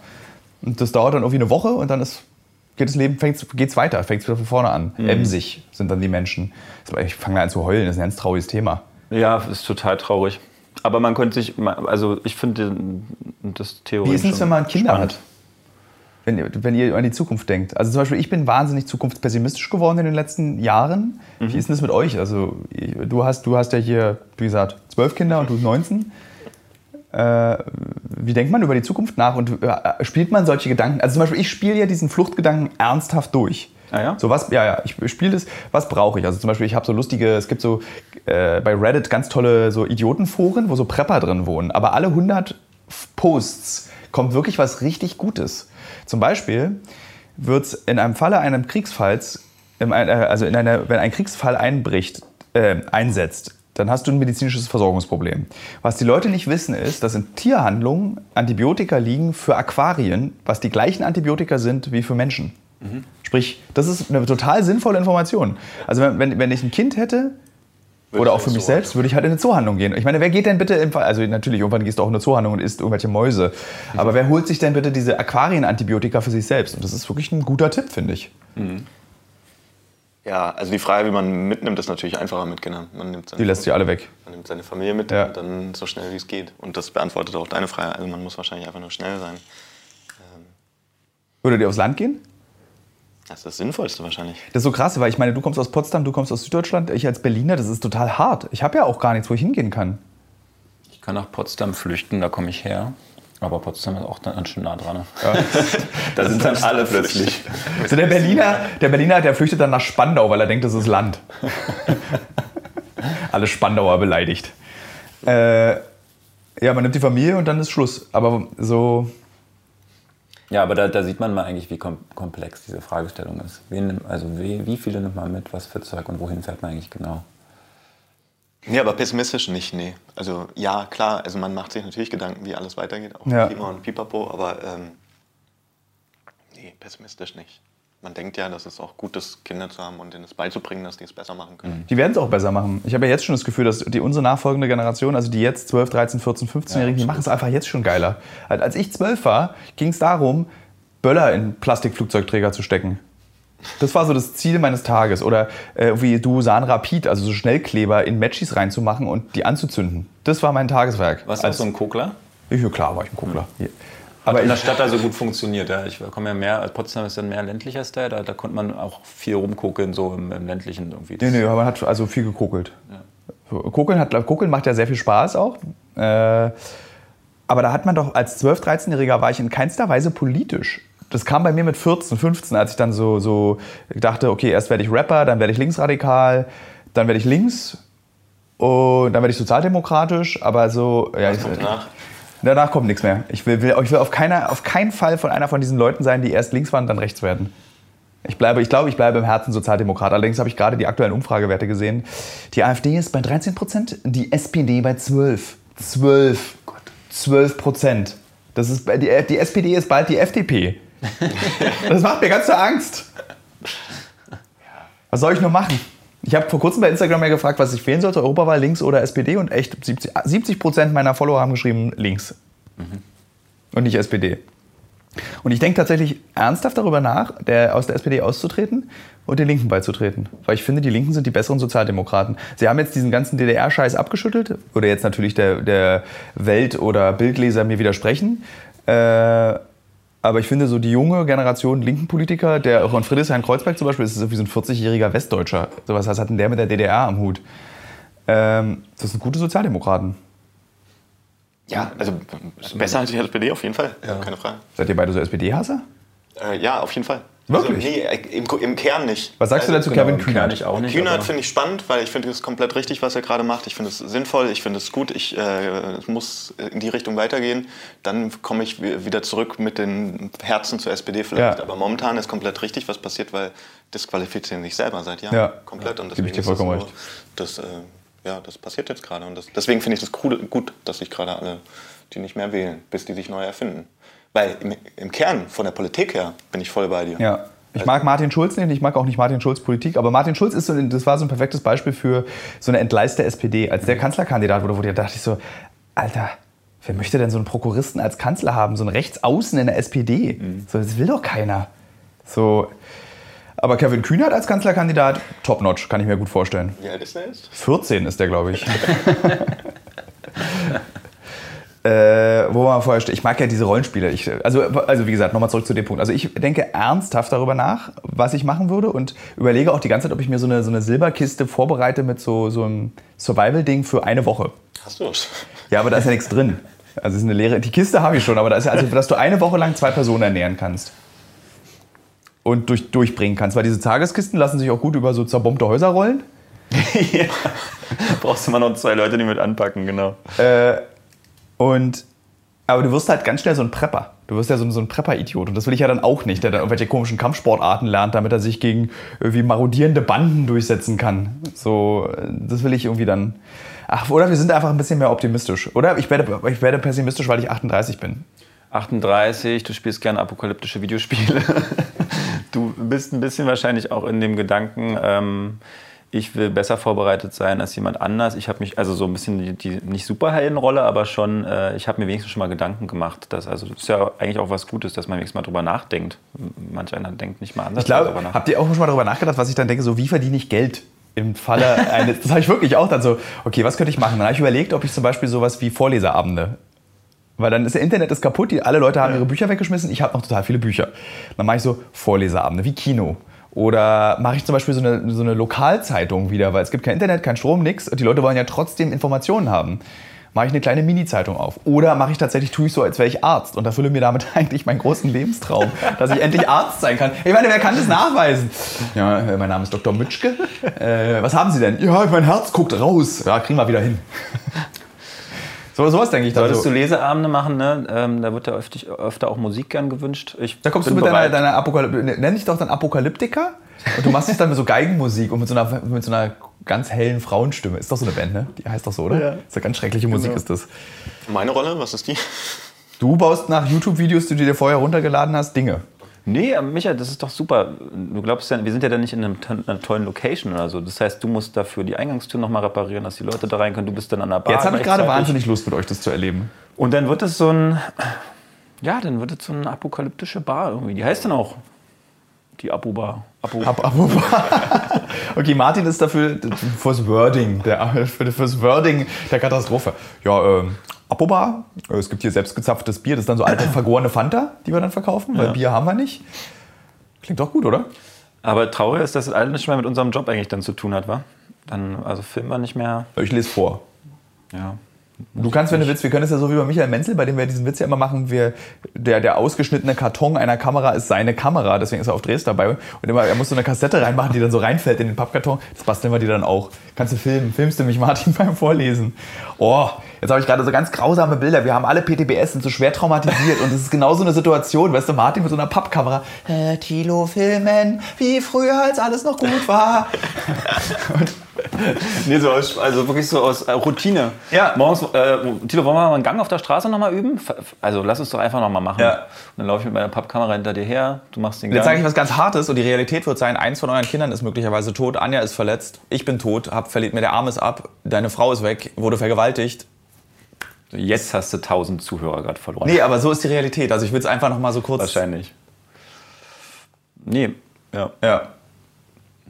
Und das dauert dann irgendwie eine Woche und dann ist, geht das Leben, geht es weiter, fängt es wieder von vorne an. Mhm. Emsig sind dann die Menschen. Ich fange an zu heulen, das ist ein ganz trauriges Thema. Ja, ist total traurig. Aber man könnte sich, also ich finde das theoretisch. Wie ist es, wenn man Kinder spannend. hat? Wenn, wenn, ihr an die Zukunft denkt. Also zum Beispiel, ich bin wahnsinnig zukunftspessimistisch geworden in den letzten Jahren. Mhm. Wie ist denn das mit euch? Also du hast, du hast ja hier, wie gesagt, zwölf Kinder und du 19. Äh, wie denkt man über die Zukunft nach und äh, spielt man solche Gedanken? Also zum Beispiel, ich spiele ja diesen Fluchtgedanken ernsthaft durch. Ah ja? So was, ja, ja, ich spiele das, was brauche ich? Also zum Beispiel, ich habe so lustige, es gibt so äh, bei Reddit ganz tolle so Idiotenforen, wo so Prepper drin wohnen. Aber alle 100 Posts kommt wirklich was richtig Gutes. Zum Beispiel wird es in einem Falle eines Kriegsfalls, äh, also in einer, wenn ein Kriegsfall einbricht, äh, einsetzt, dann hast du ein medizinisches Versorgungsproblem. Was die Leute nicht wissen, ist, dass in Tierhandlungen Antibiotika liegen für Aquarien, was die gleichen Antibiotika sind wie für Menschen. Mhm. Sprich, das ist eine total sinnvolle Information. Also wenn, wenn ich ein Kind hätte, würde oder auch für mich selbst, würde ich halt in eine Zoohandlung gehen. Ich meine, wer geht denn bitte im Fall, also natürlich, irgendwann gehst du auch in eine Zoohandlung und isst irgendwelche Mäuse. Aber wer holt sich denn bitte diese Aquarienantibiotika für sich selbst? Und das ist wirklich ein guter Tipp, finde ich. Mhm. Ja, also die Frage, wie man mitnimmt, ist natürlich einfacher mitgenommen. Man nimmt die lässt sie alle weg. Man nimmt seine Familie mit ja. und dann so schnell wie es geht. Und das beantwortet auch deine Frage. Also man muss wahrscheinlich einfach nur schnell sein. Ähm Würdet ihr aufs Land gehen? Das ist das Sinnvollste wahrscheinlich. Das ist so krass, weil ich meine, du kommst aus Potsdam, du kommst aus Süddeutschland, ich als Berliner, das ist total hart. Ich habe ja auch gar nichts, wo ich hingehen kann. Ich kann nach Potsdam flüchten, da komme ich her. Aber Potsdam ist auch dann schön nah dran. Ja. da sind dann alle plötzlich. So der Berliner, der Berliner, der flüchtet dann nach Spandau, weil er denkt, das ist Land. alle Spandauer beleidigt. Äh, ja, man nimmt die Familie und dann ist Schluss. Aber so. Ja, aber da, da sieht man mal eigentlich, wie komplex diese Fragestellung ist. Wen, also wie, wie viele nimmt man mit, was für Zeug und wohin fährt man eigentlich genau? Nee, aber pessimistisch nicht, nee. Also ja, klar, also man macht sich natürlich Gedanken, wie alles weitergeht, auch Ja. Klima und Pipapo, aber ähm, nee, pessimistisch nicht. Man denkt ja, dass es auch gut ist, Kinder zu haben und denen es beizubringen, dass die es besser machen können. Die werden es auch besser machen. Ich habe ja jetzt schon das Gefühl, dass die unsere nachfolgende Generation, also die jetzt 12, 13, 14, 15-Jährigen, die machen es einfach jetzt schon geiler. Als ich 12 war, ging es darum, Böller in Plastikflugzeugträger zu stecken. Das war so das Ziel meines Tages. Oder äh, wie Dusan Rapid, also so Schnellkleber in Matchis reinzumachen und die anzuzünden. Das war mein Tageswerk. Was Als, auch so ein Kokler? ich, ja, klar war ich ein Kuckler. Hier. Aber in der Stadt also gut funktioniert. Ja. Ich komme ja mehr, als Potsdam ist dann mehr ländlicher Style, da, da konnte man auch viel rumkokeln, so im, im ländlichen irgendwie. Nee, nee, aber man hat also viel gekokelt. Kokeln, hat, Kokeln macht ja sehr viel Spaß auch. Äh, aber da hat man doch, als 12-, 13-Jähriger war ich in keinster Weise politisch. Das kam bei mir mit 14, 15, als ich dann so, so dachte, okay, erst werde ich Rapper, dann werde ich linksradikal, dann werde ich links und dann werde ich sozialdemokratisch, aber so... Ja, ich, danach? Danach kommt nichts mehr. Ich will, will, ich will auf, keiner, auf keinen Fall von einer von diesen Leuten sein, die erst links waren, dann rechts werden. Ich, bleibe, ich glaube, ich bleibe im Herzen Sozialdemokrat. Allerdings habe ich gerade die aktuellen Umfragewerte gesehen. Die AfD ist bei 13 Prozent, die SPD bei 12. 12. 12 Prozent. Das ist, die, die SPD ist bald die FDP. Das macht mir ganz so Angst. Was soll ich nur machen? Ich habe vor kurzem bei Instagram ja gefragt, was ich wählen sollte, Europawahl links oder SPD und echt 70 70 Prozent meiner Follower haben geschrieben links und nicht SPD. Und ich denke tatsächlich ernsthaft darüber nach, der, aus der SPD auszutreten und den Linken beizutreten. Weil ich finde, die Linken sind die besseren Sozialdemokraten. Sie haben jetzt diesen ganzen DDR-Scheiß abgeschüttelt. Oder jetzt natürlich der, der Welt- oder Bildleser mir widersprechen. Äh, aber ich finde, so die junge Generation linken Politiker, der von Friedrichshain Kreuzberg zum Beispiel, ist so wie so ein 40-jähriger Westdeutscher. So was hat denn der mit der DDR am Hut? Ähm, das sind gute Sozialdemokraten. Ja, also besser als die SPD auf jeden Fall, keine Frage. Seid ihr beide so SPD-Hasser? Äh, ja, auf jeden Fall. Wirklich? Also, nee, äh, im, im Kern nicht. Was sagst du Also, dazu, Genau, Kevin im Kern Kühnert? ich auch nicht. Kühnert finde ich spannend, weil ich finde es komplett richtig, was er gerade macht. Ich finde es sinnvoll, ich finde es gut. Ich, äh, es muss in die Richtung weitergehen. Dann komme ich wi- wieder zurück mit den Herzen zur SPD vielleicht. Ja. Aber momentan ist komplett richtig, was passiert, weil disqualifizieren sich selber seit Jahren. Ja. Komplett. Und Gebe ich dir deswegen ist es vollkommen so, recht. Das, äh, ja, das passiert jetzt gerade. Und das, deswegen finde ich es cool, gut, dass sich gerade alle die nicht mehr wählen, bis die sich neu erfinden. Weil im, im Kern, von der Politik her, bin ich voll bei dir. Ja. Ich mag Martin Schulz nicht, ich mag auch nicht Martin Schulz Politik, aber Martin Schulz ist so, ein- das war so ein perfektes Beispiel für so eine entgleiste SPD. Als der Kanzlerkandidat wurde, wurde dachte ich so, Alter, wer möchte denn so einen Prokuristen als Kanzler haben, so einen Rechtsaußen in der SPD? So, das will doch keiner. So, aber Kevin Kühnert als Kanzlerkandidat, top-notch, kann ich mir gut vorstellen. Wie alt ist der jetzt? 14 ist der, glaube ich. äh, wo man vorher steht. Ich mag ja diese Rollenspiele. Ich, also, also wie gesagt, nochmal zurück zu dem Punkt. Also ich denke ernsthaft darüber nach, was ich machen würde und überlege auch die ganze Zeit, ob ich mir so eine, so eine Silberkiste vorbereite mit so, so einem Survival-Ding für eine Woche. Hast du das? Ja, aber da ist ja nichts drin. Also es ist eine leere. Die Kiste habe ich schon, aber da ist ja also, dass du eine Woche lang zwei Personen ernähren kannst. Und durch, durchbringen kannst. Weil diese Tageskisten lassen sich auch gut über so zerbombte Häuser rollen. ja. Brauchst du mal noch zwei Leute, die mit anpacken, genau. Und, aber du wirst halt ganz schnell so ein Prepper. Du wirst ja so, ein- so ein Prepper-Idiot. Und das will ich ja dann auch nicht, der dann irgendwelche komischen Kampfsportarten lernt, damit er sich gegen irgendwie marodierende Banden durchsetzen kann. So, das will ich irgendwie dann. Ach, oder wir sind einfach ein bisschen mehr optimistisch. Oder ich werde, ich werde pessimistisch, weil ich 38 bin. 38, du spielst gerne apokalyptische Videospiele. du bist ein bisschen wahrscheinlich auch in dem Gedanken, ähm, ich will besser vorbereitet sein als jemand anders. Ich habe mich, also so ein bisschen die, die nicht Superheldenrolle, aber schon, äh, ich habe mir wenigstens schon mal Gedanken gemacht. Dass, also das ist ja eigentlich auch was Gutes, dass man wenigstens mal drüber nachdenkt. Manch einer denkt nicht mal anders Ich glaube, habt ihr auch schon mal darüber nachgedacht, was ich dann denke, so wie verdiene ich Geld? Im Falle eines, das habe ich wirklich auch dann so, okay, was könnte ich machen? Dann habe ich überlegt, ob ich zum Beispiel sowas wie Vorleserabende weil dann ist der Internet ist kaputt, die, alle Leute haben ihre Bücher weggeschmissen, ich habe noch total viele Bücher. Dann mache ich so Vorleseabende wie Kino. Oder mache ich zum Beispiel so eine, so eine Lokalzeitung wieder, weil es gibt kein Internet, kein Strom, nichts und die Leute wollen ja trotzdem Informationen haben. Mache ich eine kleine Mini-Zeitung auf. Oder mache ich tatsächlich, tue ich so, als wäre ich Arzt und erfülle mir damit eigentlich meinen großen Lebenstraum, dass ich endlich Arzt sein kann. Ich meine, wer kann das nachweisen? Ja, mein Name ist Dr. Mütschke. Äh, was haben Sie denn? Ja, mein Herz guckt raus. Ja, kriegen wir wieder hin. So, sowas denke ich dann. Solltest So. du Leseabende machen, ne? Ähm, da wird ja öfter, öfter auch Musik gern gewünscht. Ich Da kommst du mit deiner, deiner Apokalypse. Nenn dich doch dann Apokalyptiker. Und du machst es dann mit so Geigenmusik und mit so einer, mit so einer ganz hellen Frauenstimme. Ist doch so eine Band, ne? Die heißt doch so, oder? Ja. Ist ja ganz schreckliche Musik, genau. ist das. Meine Rolle, was ist die? Du baust nach YouTube-Videos, die du dir vorher runtergeladen hast, Dinge. Nee, Micha, das ist doch super. Du glaubst ja, wir sind ja da nicht in einer tollen Location oder so. Das heißt, du musst dafür die Eingangstür nochmal reparieren, dass die Leute da rein können. Du bist dann an der Bar. Jetzt habe ich gerade wahnsinnig Lust, mit euch das zu erleben. Und dann wird es so ein, ja, dann wird es so eine apokalyptische Bar irgendwie. Die heißt dann auch die Abu-Bar. Abu. Ab, Abu okay, Martin ist dafür fürs Wording, der, fürs Wording der Katastrophe. Ja, ähm, Apobar. Es gibt hier selbstgezapftes Bier. Das ist dann so alte vergorene Fanta, die wir dann verkaufen, weil ja. Bier haben wir nicht. Klingt doch gut, oder? Aber traurig ist, dass das alles nicht mehr mit unserem Job eigentlich dann zu tun hat, wa? Dann, also filmen wir nicht mehr. Ich lese vor. Ja. Du kannst, wenn du willst, wir können es ja so wie bei Michael Menzel, bei dem wir diesen Witz ja immer machen, wir, der, der ausgeschnittene Karton einer Kamera ist seine Kamera, deswegen ist er auf Drehs dabei. Und immer, er muss so eine Kassette reinmachen, die dann so reinfällt in den Pappkarton. Das basteln wir dir dann auch. Kannst du filmen? Filmst du mich, Martin, beim Vorlesen? Oh, jetzt habe ich gerade so ganz grausame Bilder. Wir haben alle PTBS, sind so schwer traumatisiert. Und es ist genau so eine Situation, weißt du, Martin mit so einer Pappkamera. Äh, Tilo filmen, wie früher, als alles noch gut war. und nee, so aus, also wirklich so aus äh, Routine. Ja. Morgens, äh, Tilo, wollen wir mal einen Gang auf der Straße nochmal üben? Also lass uns doch einfach nochmal machen. Ja. Und dann laufe ich mit meiner Pappkamera hinter dir her, du machst den Gang. Jetzt sage ich was ganz Hartes und die Realität wird sein, eins von euren Kindern ist möglicherweise tot, Anja ist verletzt, ich bin tot, hab verliert mir der Arm ist ab, deine Frau ist weg, wurde vergewaltigt. Jetzt hast du tausend Zuhörer gerade verloren. Nee, aber so ist die Realität. Also ich will es einfach nochmal so kurz... Wahrscheinlich. Nee, ja. Ja.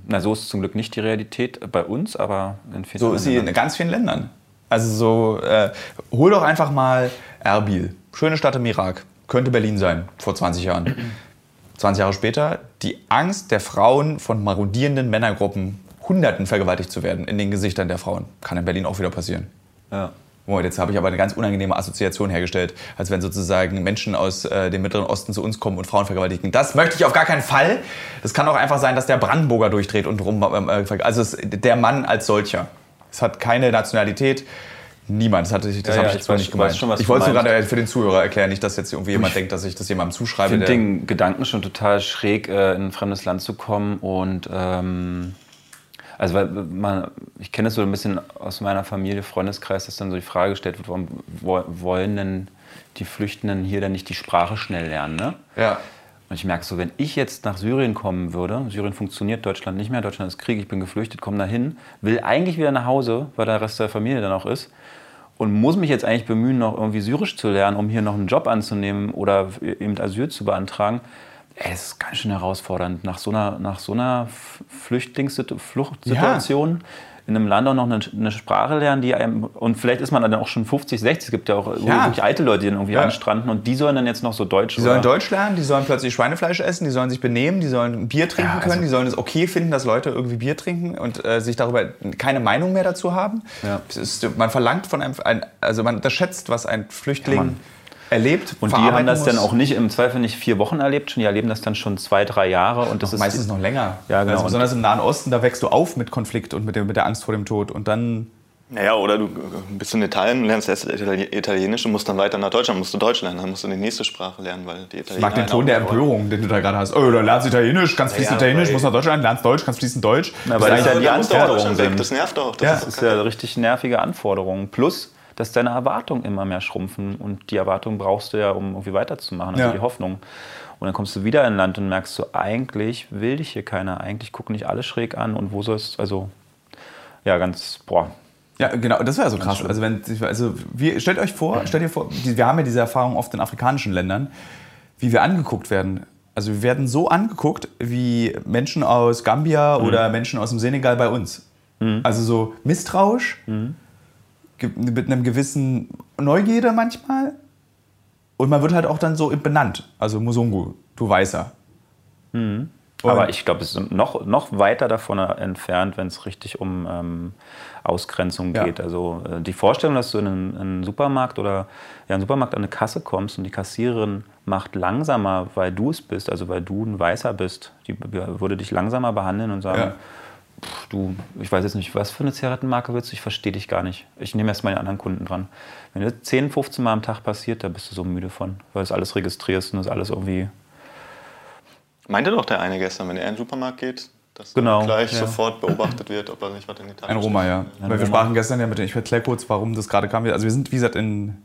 Na, so ist zum Glück nicht die Realität bei uns, aber in vielen So ist sie in ganz vielen Ländern. Also so, äh, hol doch einfach mal Erbil. Schöne Stadt im Irak. Könnte Berlin sein, vor 20 Jahren. 20 Jahre später, die Angst der Frauen von marodierenden Männergruppen, Hunderten vergewaltigt zu werden in den Gesichtern der Frauen. Kann in Berlin auch wieder passieren. Ja. Moment, jetzt habe ich aber eine ganz unangenehme Assoziation hergestellt, als wenn sozusagen Menschen aus äh, dem Mittleren Osten zu uns kommen und Frauen vergewaltigen. Das möchte ich auf gar keinen Fall. Das kann auch einfach sein, dass der Brandenburger durchdreht und rum. Äh, also es, der Mann als solcher. Es hat keine Nationalität. Niemand. Das, hatte, das ja, habe ich jetzt mal nicht gemeint. Schon, ich wollte es gerade für den Zuhörer erklären, nicht, dass jetzt irgendwie jemand ich denkt, dass ich das jemandem zuschreibe. Ich finde den Gedanken schon total schräg, äh, in ein fremdes Land zu kommen und ähm, also weil man, ich kenne es so ein bisschen aus meiner Familie, Freundeskreis, dass dann so die Frage gestellt wird, warum wollen denn die Flüchtenden hier dann nicht die Sprache schnell lernen? Ne? Ja. Und ich merke so, wenn ich jetzt nach Syrien kommen würde, Syrien funktioniert, Deutschland nicht mehr, Deutschland ist Krieg, ich bin geflüchtet, komme dahin, will eigentlich wieder nach Hause, weil der Rest der Familie dann auch ist und muss mich jetzt eigentlich bemühen, noch irgendwie Syrisch zu lernen, um hier noch einen Job anzunehmen oder eben Asyl zu beantragen es ist ganz schön herausfordernd, nach so einer, nach so einer Flüchtlingssituation ja. in einem Land auch noch eine, eine, Sprache lernen, die einem, und vielleicht ist man dann auch schon 50, 60, es gibt ja auch ja. wirklich alte Leute, die dann irgendwie ja. anstranden und die sollen dann jetzt noch so Deutsch Die sollen Deutsch lernen, die sollen plötzlich Schweinefleisch essen, die sollen sich benehmen, die sollen Bier trinken also können, die sollen es okay finden, dass Leute irgendwie Bier trinken und äh, sich darüber keine Meinung mehr dazu haben. Ist, man verlangt von einem, ein, also man unterschätzt, was ein Flüchtling erlebt. Und die haben das muss. dann auch nicht im Zweifel nicht vier Wochen erlebt, schon die erleben das dann schon zwei, drei Jahre. Und das ist meistens noch länger. Ja, genau. Also besonders im Nahen Osten, da wächst du auf mit Konflikt und mit, dem, mit der Angst vor dem Tod. Und dann naja, oder du bist in Italien, lernst erst Italienisch und musst dann weiter nach Deutschland, musst du Deutsch lernen, dann musst du die nächste Sprache lernen, weil die Italiener... Ich mag den Ton der Empörung, den du da gerade hast. Oh, du lernst Italienisch, kannst fließend ja, Italienisch, musst nach Deutschland, lernst Deutsch, kannst fließend Deutsch. Na, weil das, das ja die Anforderungen sind. Das nervt doch. Das, ja. ist, das ist ja richtig nervige Anforderungen. Plus, dass deine Erwartungen immer mehr schrumpfen. Und die Erwartungen brauchst du ja, um irgendwie weiterzumachen, also ja. die Hoffnung. Und dann kommst du wieder in ein Land und merkst so, eigentlich will dich hier keiner, eigentlich gucken nicht alle schräg an und wo sollst, also ja, ganz, boah, ja, genau, das wäre so krass. Also, wenn, also wir, stellt euch vor, stellt ihr vor, wir haben ja diese Erfahrung oft in afrikanischen Ländern, wie wir angeguckt werden. Also wir werden so angeguckt wie Menschen aus Gambia mhm. oder Menschen aus dem Senegal bei uns. Mhm. Also so misstrauisch, mhm mit einem gewissen Neugierde manchmal. Und man wird halt auch dann so benannt. Also Musungu, du Weißer. Mhm. Aber ich glaube, es ist noch, noch weiter davon entfernt, wenn es richtig um ähm, Ausgrenzung geht. Ja. Also äh, die Vorstellung, dass du in einen, in einen, Supermarkt oder ja, einen Supermarkt an eine Kasse kommst und die Kassiererin macht langsamer, weil du es bist, also weil du ein Weißer bist, die würde dich langsamer behandeln und sagen, ja pff, du, ich weiß jetzt nicht, was für eine Zigarettenmarke willst du, ich verstehe dich gar nicht. Ich nehme erst meine anderen Kunden dran. Wenn das 10, 15 Mal am Tag passiert, da bist du so müde von, weil du alles registrierst und das alles irgendwie. Meinte doch der eine gestern, wenn er in den Supermarkt geht, dass genau, gleich ja. sofort beobachtet wird, ob er nicht was in die Tasche Ein Roma, ja. Weil wir sprachen gestern ja mit, ich erkläre kurz, warum das gerade kam. Also wir sind, wie gesagt, in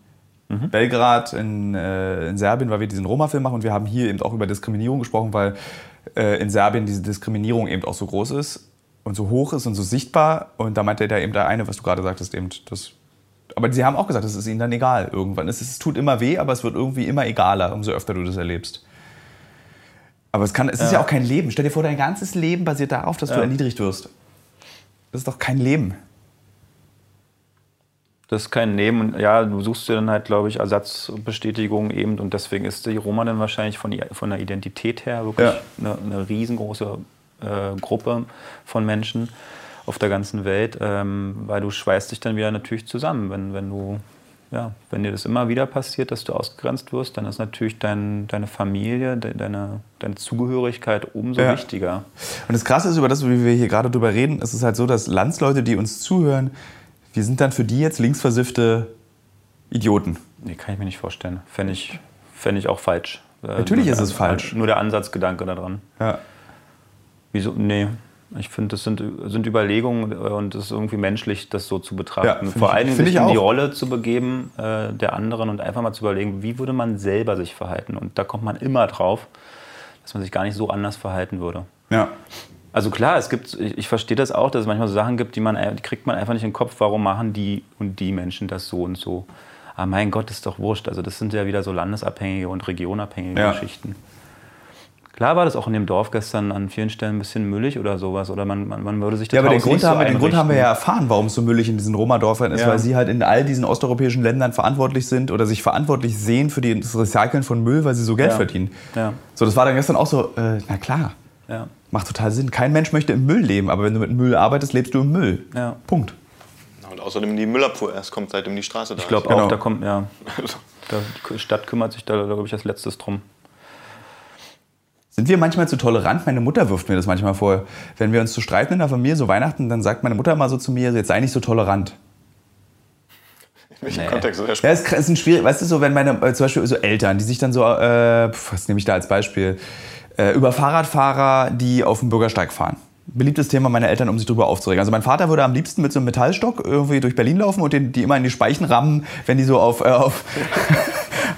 mhm. Belgrad, in, äh, in Serbien, weil wir diesen Roma-Film machen und wir haben hier eben auch über Diskriminierung gesprochen, weil äh, in Serbien diese Diskriminierung eben auch so groß ist und so hoch ist und so sichtbar. Und da meinte der eben der eine, was du gerade sagtest, eben, das aber sie haben auch gesagt, es ist ihnen dann egal irgendwann. Es, ist, es, tut immer weh, aber es wird irgendwie immer egaler, umso öfter du das erlebst. Aber es, kann, es ja. ist ja auch kein Leben. Stell dir vor, dein ganzes Leben basiert darauf, dass ja. du erniedrigt wirst. Das ist doch kein Leben. Das ist kein Leben. Und ja, du suchst dir dann halt, glaube ich, Ersatzbestätigung eben. Und deswegen ist die Roma dann wahrscheinlich von, von der Identität her wirklich ja. eine, eine, riesengroße äh, Gruppe von Menschen auf der ganzen Welt, ähm, weil du schweißt dich dann wieder natürlich zusammen, wenn, wenn du ja, wenn dir das immer wieder passiert, dass du ausgegrenzt wirst, dann ist natürlich dein, deine Familie, de, deine, deine Zugehörigkeit umso ja. wichtiger. Und das Krasse ist, über das, wie wir hier gerade drüber reden, ist es halt so, dass Landsleute, die uns zuhören, wir sind dann für die jetzt linksversiffte Idioten. Nee, kann ich mir nicht vorstellen. Fände ich, fänd ich auch falsch. Äh, Natürlich ist es falsch. Nur der Ansatzgedanke daran. Ja. Wieso? Nee. Ich finde, das sind, sind Überlegungen äh, und es ist irgendwie menschlich, das so zu betrachten. Ja, Vor allem sich in die Rolle zu begeben äh, der anderen und einfach mal zu überlegen, wie würde man selber sich verhalten. Und da kommt man immer drauf, dass man sich gar nicht so anders verhalten würde. Ja. Also klar, es gibt, ich, ich verstehe das auch, dass es manchmal so Sachen gibt, die man, die kriegt man einfach nicht in den Kopf, warum machen die und die Menschen das so und so. Aber mein Gott, ist doch wurscht. Also das sind ja wieder so landesabhängige und regionabhängige ja. Geschichten. Klar war das auch in dem Dorf gestern an vielen Stellen ein bisschen müllig oder sowas. Oder man, man, man würde sich das Ja, aber den Grund, haben, so den Grund haben wir ja erfahren, warum es so müllig in diesen Roma-Dörfern ist, ja. weil sie halt in all diesen osteuropäischen Ländern verantwortlich sind oder sich verantwortlich sehen für das Recyceln von Müll, weil sie so Geld ja. verdienen. Ja. So, das war dann gestern auch so, äh, na klar. Ja. Macht total Sinn. Kein Mensch möchte im Müll leben, aber wenn du mit Müll arbeitest, lebst du im Müll. Ja. Punkt. Und außerdem die Müllabfuhr erst kommt seitdem die Straße da Ich glaube auch, genau. da kommt, ja. Die Stadt kümmert sich da, glaube ich, als letztes drum. Sind wir manchmal zu tolerant? Meine Mutter wirft mir das manchmal vor. Wenn wir uns zu streiten in der Familie, so Weihnachten, dann sagt meine Mutter immer so zu mir, jetzt sei nicht so tolerant. In welchem nee. Kontext? Ist ja, es ist ein schwierig, weißt du, so wenn meine, äh, zum Beispiel so Eltern, die sich dann so, äh, was nehme ich da als Beispiel, äh, über Fahrradfahrer, die auf dem Bürgersteig fahren beliebtes Thema meiner Eltern, um sich darüber aufzuregen. Also mein Vater würde am liebsten mit so einem Metallstock irgendwie durch Berlin laufen und den, die immer in die Speichen rammen, wenn die so auf, äh, auf,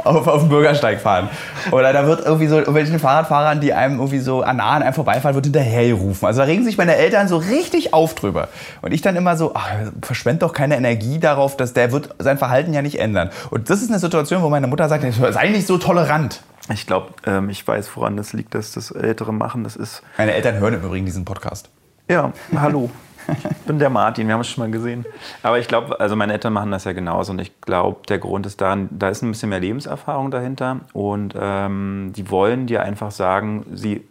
auf, auf dem Bürgersteig fahren. Oder da wird irgendwie so welchen Fahrradfahrern, die einem irgendwie so an nah an einem vorbeifahren, wird hinterhergerufen. Also da regen sich meine Eltern so richtig auf drüber. Und ich dann immer so, ach, verschwend doch keine Energie darauf, dass der wird sein Verhalten ja nicht ändern. Und das ist eine Situation, wo meine Mutter sagt, sei nicht so tolerant. Ich glaube, ähm, ich weiß, woran das liegt, dass das Ältere machen. Das ist. Meine Eltern hören im Übrigen diesen Podcast. Ja, hallo. Ich bin der Martin, wir haben es schon mal gesehen. Aber ich glaube, also meine Eltern machen das ja genauso und ich glaube, der Grund ist da, da ist ein bisschen mehr Lebenserfahrung dahinter und ähm, die wollen dir einfach sagen, sie,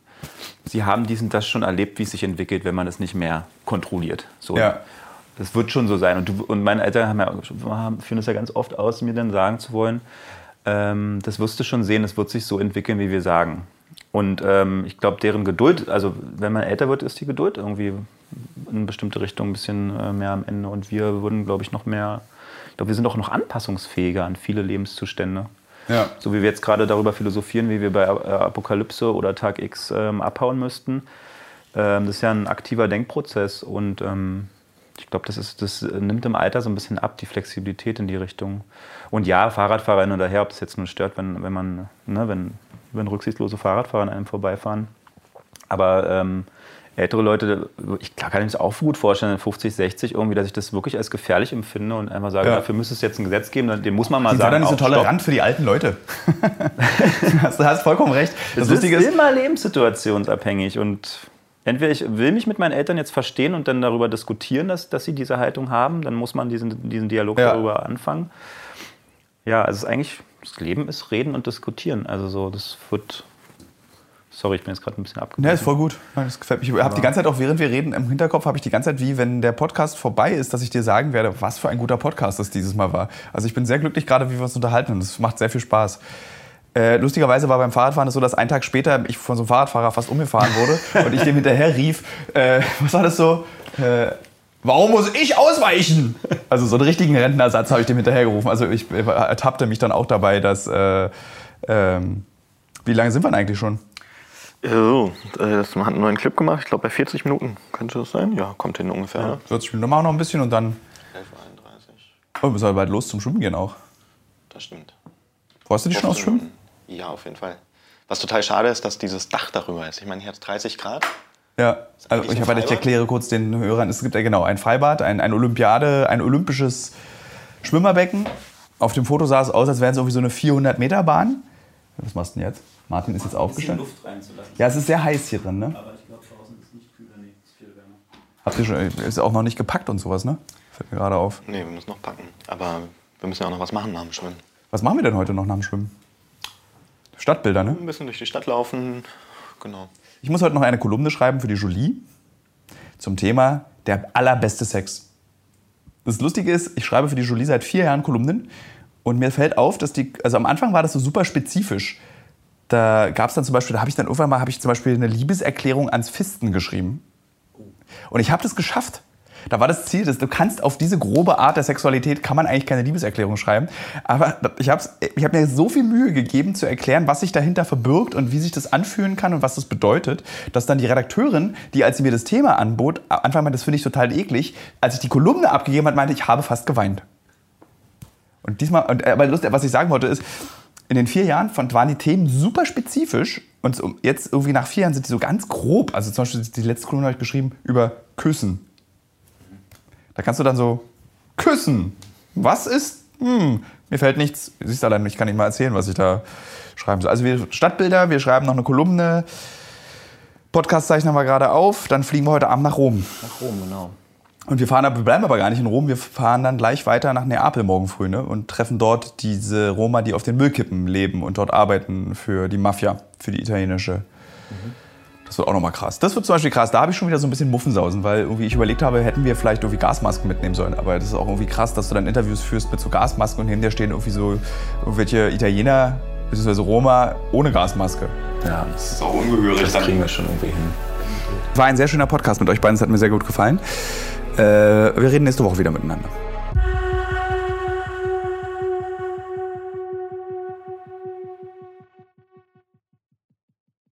sie haben dies und das schon erlebt, wie es sich entwickelt, wenn man es nicht mehr kontrolliert. So. Ja. Das wird schon so sein. Und, du, und meine Eltern haben ja, führen es ja ganz oft aus, mir dann sagen zu wollen, ähm, das wirst du schon sehen, es wird sich so entwickeln, wie wir sagen. Und ähm, ich glaube, deren Geduld, also wenn man älter wird, ist die Geduld irgendwie in eine bestimmte Richtung ein bisschen äh, mehr am Ende. Und wir würden, glaube ich, noch mehr, ich glaube, wir sind auch noch anpassungsfähiger an viele Lebenszustände. Ja. So wie wir jetzt gerade darüber philosophieren, wie wir bei äh, Apokalypse oder Tag X ähm, abhauen müssten. Ähm, das ist ja ein aktiver Denkprozess und ähm, ich glaube, das, das nimmt im Alter so ein bisschen ab, die Flexibilität in die Richtung. Und ja, Fahrradfahrer hin oder her, ob das jetzt nur stört, wenn, wenn man, ne, wenn, wenn rücksichtslose Fahrradfahrer an einem vorbeifahren. Aber ähm, ältere Leute, ich kann mir das auch gut vorstellen, 50, 60 irgendwie, dass ich das wirklich als gefährlich empfinde und einfach sage, ja. dafür müsste es jetzt ein Gesetz geben, den muss man mal Sie sagen. Sie dann nicht so tolerant für die alten Leute. du hast vollkommen recht. Das, das ist, ist immer lebenssituationsabhängig und entweder ich will mich mit meinen Eltern jetzt verstehen und dann darüber diskutieren, dass, dass sie diese Haltung haben, dann muss man diesen, diesen Dialog ja. darüber anfangen. Ja, also es ist eigentlich, das Leben ist Reden und Diskutieren. Also so, das wird. Sorry, ich bin jetzt gerade ein bisschen abgekommen. Ja, ist voll gut. Das gefällt mich. Ich habe die ganze Zeit auch, während wir reden, im Hinterkopf habe ich die ganze Zeit, wie wenn der Podcast vorbei ist, dass ich dir sagen werde, was für ein guter Podcast das dieses Mal war. Also ich bin sehr glücklich gerade, wie wir uns unterhalten und es macht sehr viel Spaß. Äh, lustigerweise war beim Fahrradfahren so, dass ein Tag später ich von so einem Fahrradfahrer fast umgefahren wurde und ich dem hinterher rief, äh, was war das so? Äh, Warum muss ich ausweichen? Also so einen richtigen Rentenersatz habe ich dem hinterhergerufen. Also ich ertappte mich dann auch dabei, dass... Äh, ähm, wie lange sind wir denn eigentlich schon? So, das, man hat einen neuen Clip gemacht. Ich glaube, bei 40 Minuten könnte das sein. Ja, kommt hin ungefähr. Ja, 40 Minuten. Dann machen wir noch ein bisschen und dann. 11.31 Oh, wir müssen bald los zum Schwimmen gehen auch. Das stimmt. Freust du dich schon aufs Schwimmen? Ja, auf jeden Fall. Was total schade ist, dass dieses Dach darüber ist. Ich meine, hier hat es 30 Grad. Ja, also ich, habe, ich erkläre kurz den Hörern, es gibt ja genau ein Freibad, ein, ein Olympiade, ein olympisches Schwimmerbecken. Auf dem Foto sah es aus, als wären es irgendwie so eine 400 Meter Bahn. Was machst du denn jetzt? Martin ist jetzt aufgestanden. Luft reinzulassen. Ja, es ist sehr heiß hier drin, ne? Aber ich glaube, draußen ist nicht kühler, nee, ist viel wärmer. Habt ihr schon, ist auch noch nicht gepackt und sowas, ne? Fällt mir gerade auf. Nee, wir müssen noch packen. Aber wir müssen ja auch noch was machen nach dem Schwimmen. Was machen wir denn heute noch nach dem Schwimmen? Stadtbilder, ne? Ein bisschen durch die Stadt laufen, genau. Ich muss heute noch eine Kolumne schreiben für die Jolie zum Thema der allerbeste Sex. Das Lustige ist, ich schreibe für die Jolie seit vier Jahren Kolumnen und mir fällt auf, dass die, also am Anfang war das so super spezifisch. Da gab es dann zum Beispiel, da habe ich dann irgendwann mal, habe ich zum Beispiel eine Liebeserklärung ans Fisten geschrieben. Und ich habe das geschafft. Da war das Ziel, dass du kannst auf diese grobe Art der Sexualität kann man eigentlich keine Liebeserklärung schreiben. Aber ich habe ich hab mir so viel Mühe gegeben zu erklären, was sich dahinter verbirgt und wie sich das anfühlen kann und was das bedeutet, dass dann die Redakteurin, die als sie mir das Thema anbot, Anfang meinte, das finde ich total eklig, als ich die Kolumne abgegeben habe, meinte, ich habe fast geweint. Und diesmal, aber lustig, was ich sagen wollte ist, in den vier Jahren waren die Themen super spezifisch und jetzt irgendwie nach vier Jahren sind die so ganz grob. Also zum Beispiel die letzte Kolumne habe ich geschrieben über Küssen. Da kannst du dann so küssen. Was ist? Hm, mir fällt nichts. Du siehst allein, ich kann nicht mal erzählen, was ich da schreiben soll. Also wir Stadtbilder, wir schreiben noch eine Kolumne. Podcast zeichnen wir gerade auf. Dann fliegen wir heute Abend nach Rom. Nach Rom, genau. Und wir fahren, wir bleiben aber gar nicht in Rom, wir fahren dann gleich weiter nach Neapel morgen früh ne? und treffen dort diese Roma, die auf den Müllkippen leben und dort arbeiten für die Mafia, für die italienische. Mhm. Das wird auch nochmal krass. Das wird zum Beispiel krass. Da habe ich schon wieder so ein bisschen Muffensausen, weil irgendwie ich überlegt habe, hätten wir vielleicht irgendwie Gasmasken mitnehmen sollen. Aber das ist auch irgendwie krass, dass du dann Interviews führst mit so Gasmasken und neben dir stehen irgendwie so irgendwelche Italiener bzw. Roma ohne Gasmaske. Ja, das ist auch ungehörig. Das kriegen wir schon irgendwie hin. War ein sehr schöner Podcast mit euch beiden. Es hat mir sehr gut gefallen. Äh, wir reden nächste Woche wieder miteinander.